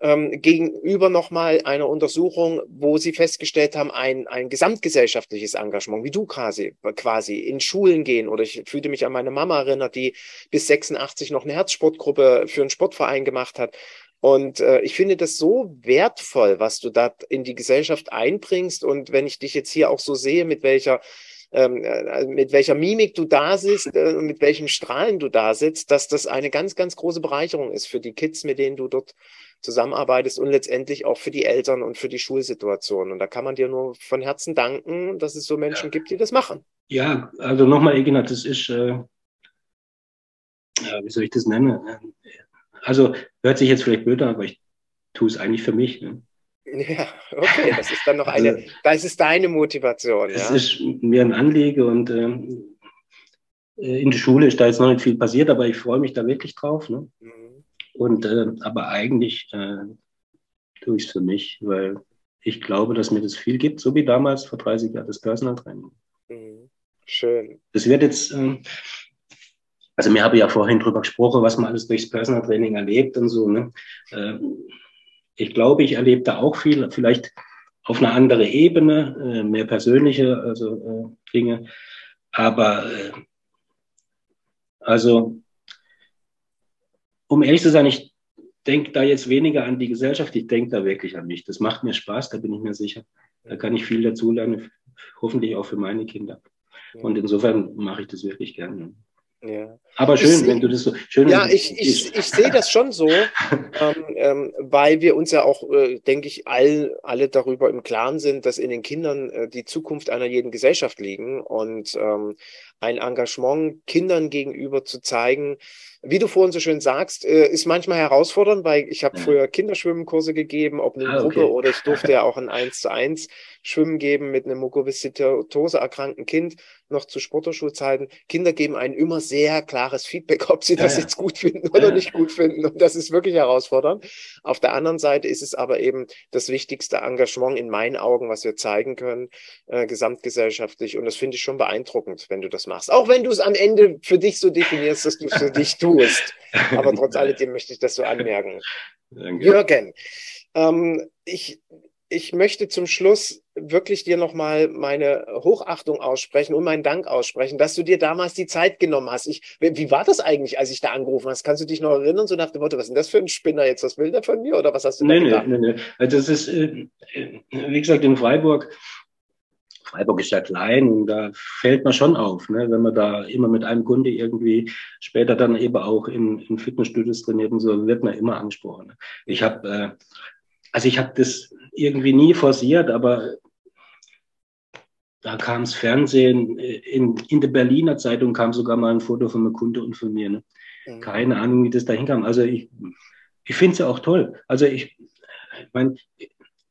ähm, gegenüber nochmal einer Untersuchung, wo sie festgestellt haben, ein, ein gesamtgesellschaftliches Engagement, wie du quasi, quasi in Schulen gehen. Oder ich fühlte mich an meine Mama erinnert, die bis 86 noch eine Herzsportgruppe für einen Sportverein gemacht hat. Und äh, ich finde das so wertvoll, was du da in die Gesellschaft einbringst. Und wenn ich dich jetzt hier auch so sehe, mit welcher ähm, äh, mit welcher Mimik du da sitzt, äh, mit welchem Strahlen du da sitzt, dass das eine ganz, ganz große Bereicherung ist für die Kids, mit denen du dort zusammenarbeitest und letztendlich auch für die Eltern und für die Schulsituation. Und da kann man dir nur von Herzen danken, dass es so Menschen ja. gibt, die das machen. Ja, also nochmal, Ignat, das ist, äh, wie soll ich das nennen? Also hört sich jetzt vielleicht blöd an, aber ich tue es eigentlich für mich. Ne? Ja, okay, das ist dann noch eine, also, das ist deine Motivation. Es ja? ist mir ein Anliegen und ähm, äh, in der Schule ist da jetzt noch nicht viel passiert, aber ich freue mich da wirklich drauf. Ne? Mhm. Und äh, aber eigentlich äh, tue ich es für mich, weil ich glaube, dass mir das viel gibt, so wie damals vor 30 Jahren das Personal Training. Mhm. Schön. Das wird jetzt, äh, also mir habe ja vorhin drüber gesprochen, was man alles durchs Personal Training erlebt und so. Ne? Äh, ich glaube, ich erlebe da auch viel, vielleicht auf einer anderen Ebene, äh, mehr persönliche also, äh, Dinge. Aber äh, also, um ehrlich zu sein, ich denke da jetzt weniger an die Gesellschaft, ich denke da wirklich an mich. Das macht mir Spaß, da bin ich mir sicher. Da kann ich viel dazulernen, hoffentlich auch für meine Kinder. Und insofern mache ich das wirklich gerne. Ja. Aber schön, ich, wenn du das so schön. Ja, ich, ich, ich sehe das schon so, ähm, ähm, weil wir uns ja auch, äh, denke ich, all, alle darüber im Klaren sind, dass in den Kindern äh, die Zukunft einer jeden Gesellschaft liegen und ähm, ein Engagement Kindern gegenüber zu zeigen, wie du vorhin so schön sagst, äh, ist manchmal herausfordernd, weil ich habe ja. früher Kinderschwimmkurse gegeben, ob eine ah, Gruppe okay. oder ich durfte ja auch ein 1 zu 1 Schwimmen geben mit einem Mukoviszidose erkrankten Kind noch zu Sporterschulzeiten. Kinder geben einem immer sehr klares Feedback, ob sie das ja, jetzt gut finden oder ja. nicht gut finden. Und das ist wirklich herausfordernd. Auf der anderen Seite ist es aber eben das wichtigste Engagement in meinen Augen, was wir zeigen können, äh, gesamtgesellschaftlich. Und das finde ich schon beeindruckend, wenn du das machst. Auch wenn du es am Ende für dich so definierst, dass du es für dich tust. Aber trotz alledem möchte ich das so anmerken. Danke. Jürgen, ähm, ich, ich möchte zum Schluss wirklich dir nochmal meine Hochachtung aussprechen und meinen Dank aussprechen, dass du dir damals die Zeit genommen hast. Ich, wie war das eigentlich, als ich da angerufen hast? Kannst du dich noch erinnern, so nach dem Motto, was ist denn das für ein Spinner jetzt? Was will der von mir oder was hast du nee, da gedacht? Nee, nee, nee. Also das ist, äh, wie gesagt, in Freiburg, Freiburg ist ja klein und da fällt man schon auf, ne? wenn man da immer mit einem Kunde irgendwie später dann eben auch in, in Fitnessstudios trainiert und so, wird man immer angesprochen. Ich habe, äh, also ich habe das irgendwie nie forciert, aber da kam das Fernsehen, äh, in, in der Berliner Zeitung kam sogar mal ein Foto von einem Kunde und von mir. Ne? Mhm. Keine Ahnung, wie das da hinkam. Also ich, ich finde es ja auch toll. Also ich, ich meine,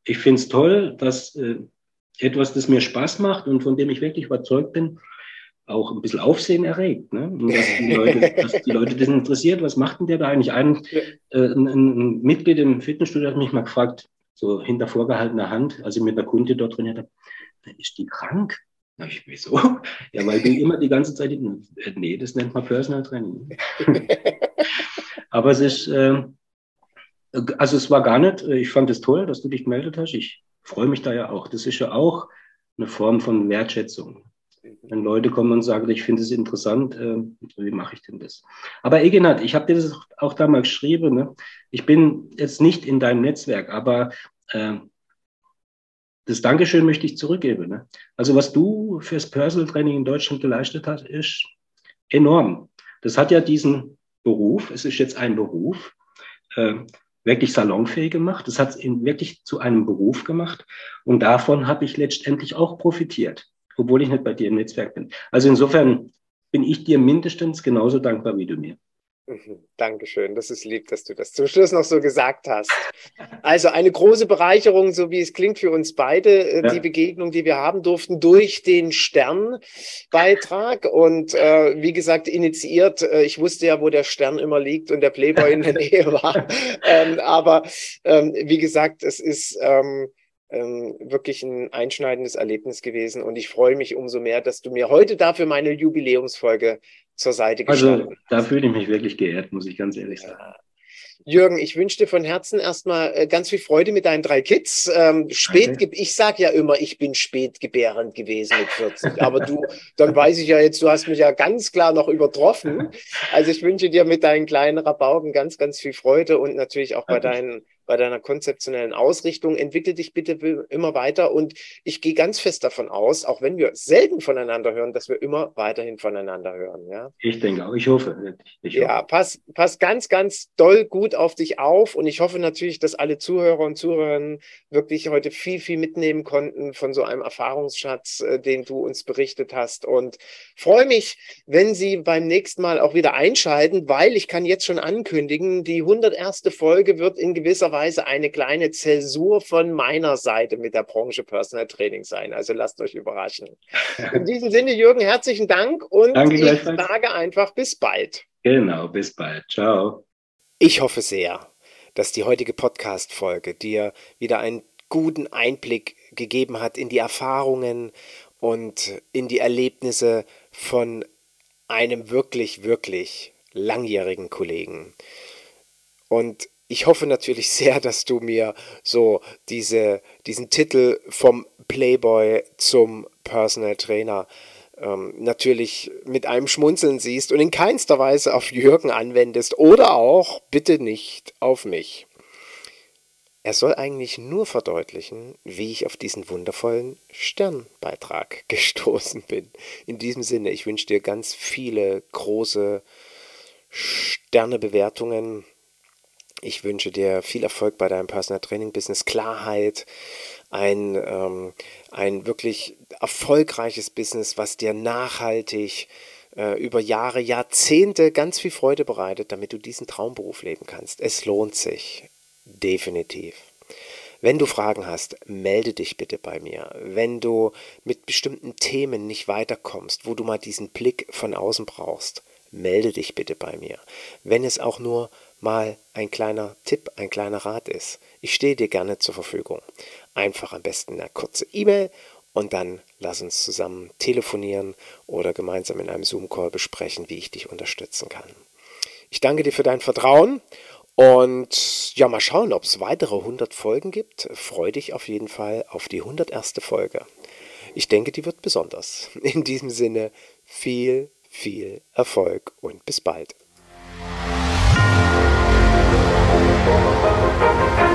ich finde es toll, dass äh, etwas, das mir Spaß macht und von dem ich wirklich überzeugt bin, auch ein bisschen Aufsehen erregt. Ne? Und dass die, Leute, dass die Leute das interessiert, was macht denn der da eigentlich? Ein, äh, ein, ein Mitglied im Fitnessstudio hat mich mal gefragt, so hinter vorgehaltener Hand, als ich mit der Kunde dort trainiert habe, ist die krank? Na, ich, wieso? Ja, weil du immer die ganze Zeit, nee, das nennt man Personal Training. Aber es ist, äh, also es war gar nicht, äh, ich fand es toll, dass du dich gemeldet hast. Ich freue mich da ja auch. Das ist ja auch eine Form von Wertschätzung. Wenn Leute kommen und sagen, ich finde es interessant, äh, wie mache ich denn das? Aber Egenhard, ich habe dir das auch damals geschrieben. Ne? Ich bin jetzt nicht in deinem Netzwerk, aber äh, das Dankeschön möchte ich zurückgeben. Ne? Also was du fürs Personal Training in Deutschland geleistet hast, ist enorm. Das hat ja diesen Beruf, es ist jetzt ein Beruf, äh, wirklich salonfähig gemacht. Das hat es wirklich zu einem Beruf gemacht. Und davon habe ich letztendlich auch profitiert, obwohl ich nicht bei dir im Netzwerk bin. Also insofern bin ich dir mindestens genauso dankbar wie du mir. Mhm. Dankeschön, das ist lieb, dass du das zum Schluss noch so gesagt hast. Also eine große Bereicherung, so wie es klingt für uns beide, äh, ja. die Begegnung, die wir haben durften durch den Sternbeitrag und äh, wie gesagt initiiert. Äh, ich wusste ja, wo der Stern immer liegt und der Playboy in der Nähe war. Ähm, aber ähm, wie gesagt, es ist ähm, ähm, wirklich ein einschneidendes Erlebnis gewesen und ich freue mich umso mehr, dass du mir heute dafür meine Jubiläumsfolge zur Seite gestellt hast. Also da fühle ich mich wirklich geehrt, muss ich ganz ehrlich sagen. Jürgen, ich wünsche dir von Herzen erstmal äh, ganz viel Freude mit deinen drei Kids. Ähm, spät, okay. ich sage ja immer, ich bin spätgebärend gewesen mit 40. Aber du, dann weiß ich ja jetzt, du hast mich ja ganz klar noch übertroffen. Also ich wünsche dir mit deinen kleinen Rabauken ganz, ganz viel Freude und natürlich auch bei deinen bei deiner konzeptionellen Ausrichtung. Entwickel dich bitte immer weiter und ich gehe ganz fest davon aus, auch wenn wir selten voneinander hören, dass wir immer weiterhin voneinander hören. Ja? Ich denke auch, ich hoffe. Ich hoffe. Ja, pass, pass ganz, ganz doll gut auf dich auf und ich hoffe natürlich, dass alle Zuhörer und Zuhörerinnen wirklich heute viel, viel mitnehmen konnten von so einem Erfahrungsschatz, äh, den du uns berichtet hast und freue mich, wenn Sie beim nächsten Mal auch wieder einschalten, weil ich kann jetzt schon ankündigen, die 101. Folge wird in gewisser Weise Weise eine kleine Zäsur von meiner Seite mit der Branche Personal Training sein. Also lasst euch überraschen. In diesem Sinne, Jürgen, herzlichen Dank und Danke ich sage einfach bis bald. Genau, bis bald. Ciao. Ich hoffe sehr, dass die heutige Podcast-Folge dir wieder einen guten Einblick gegeben hat in die Erfahrungen und in die Erlebnisse von einem wirklich, wirklich langjährigen Kollegen. Und ich hoffe natürlich sehr, dass du mir so diese, diesen Titel vom Playboy zum Personal Trainer ähm, natürlich mit einem Schmunzeln siehst und in keinster Weise auf Jürgen anwendest oder auch bitte nicht auf mich. Er soll eigentlich nur verdeutlichen, wie ich auf diesen wundervollen Sternbeitrag gestoßen bin. In diesem Sinne, ich wünsche dir ganz viele große Sternebewertungen ich wünsche dir viel Erfolg bei deinem Personal Training Business, Klarheit, ein, ähm, ein wirklich erfolgreiches Business, was dir nachhaltig äh, über Jahre, Jahrzehnte ganz viel Freude bereitet, damit du diesen Traumberuf leben kannst. Es lohnt sich. Definitiv. Wenn du Fragen hast, melde dich bitte bei mir. Wenn du mit bestimmten Themen nicht weiterkommst, wo du mal diesen Blick von außen brauchst, melde dich bitte bei mir. Wenn es auch nur mal ein kleiner Tipp, ein kleiner Rat ist. Ich stehe dir gerne zur Verfügung. Einfach am besten eine kurze E-Mail und dann lass uns zusammen telefonieren oder gemeinsam in einem Zoom-Call besprechen, wie ich dich unterstützen kann. Ich danke dir für dein Vertrauen und ja, mal schauen, ob es weitere 100 Folgen gibt. Freue dich auf jeden Fall auf die 101. Folge. Ich denke, die wird besonders. In diesem Sinne viel, viel Erfolg und bis bald. Thank you.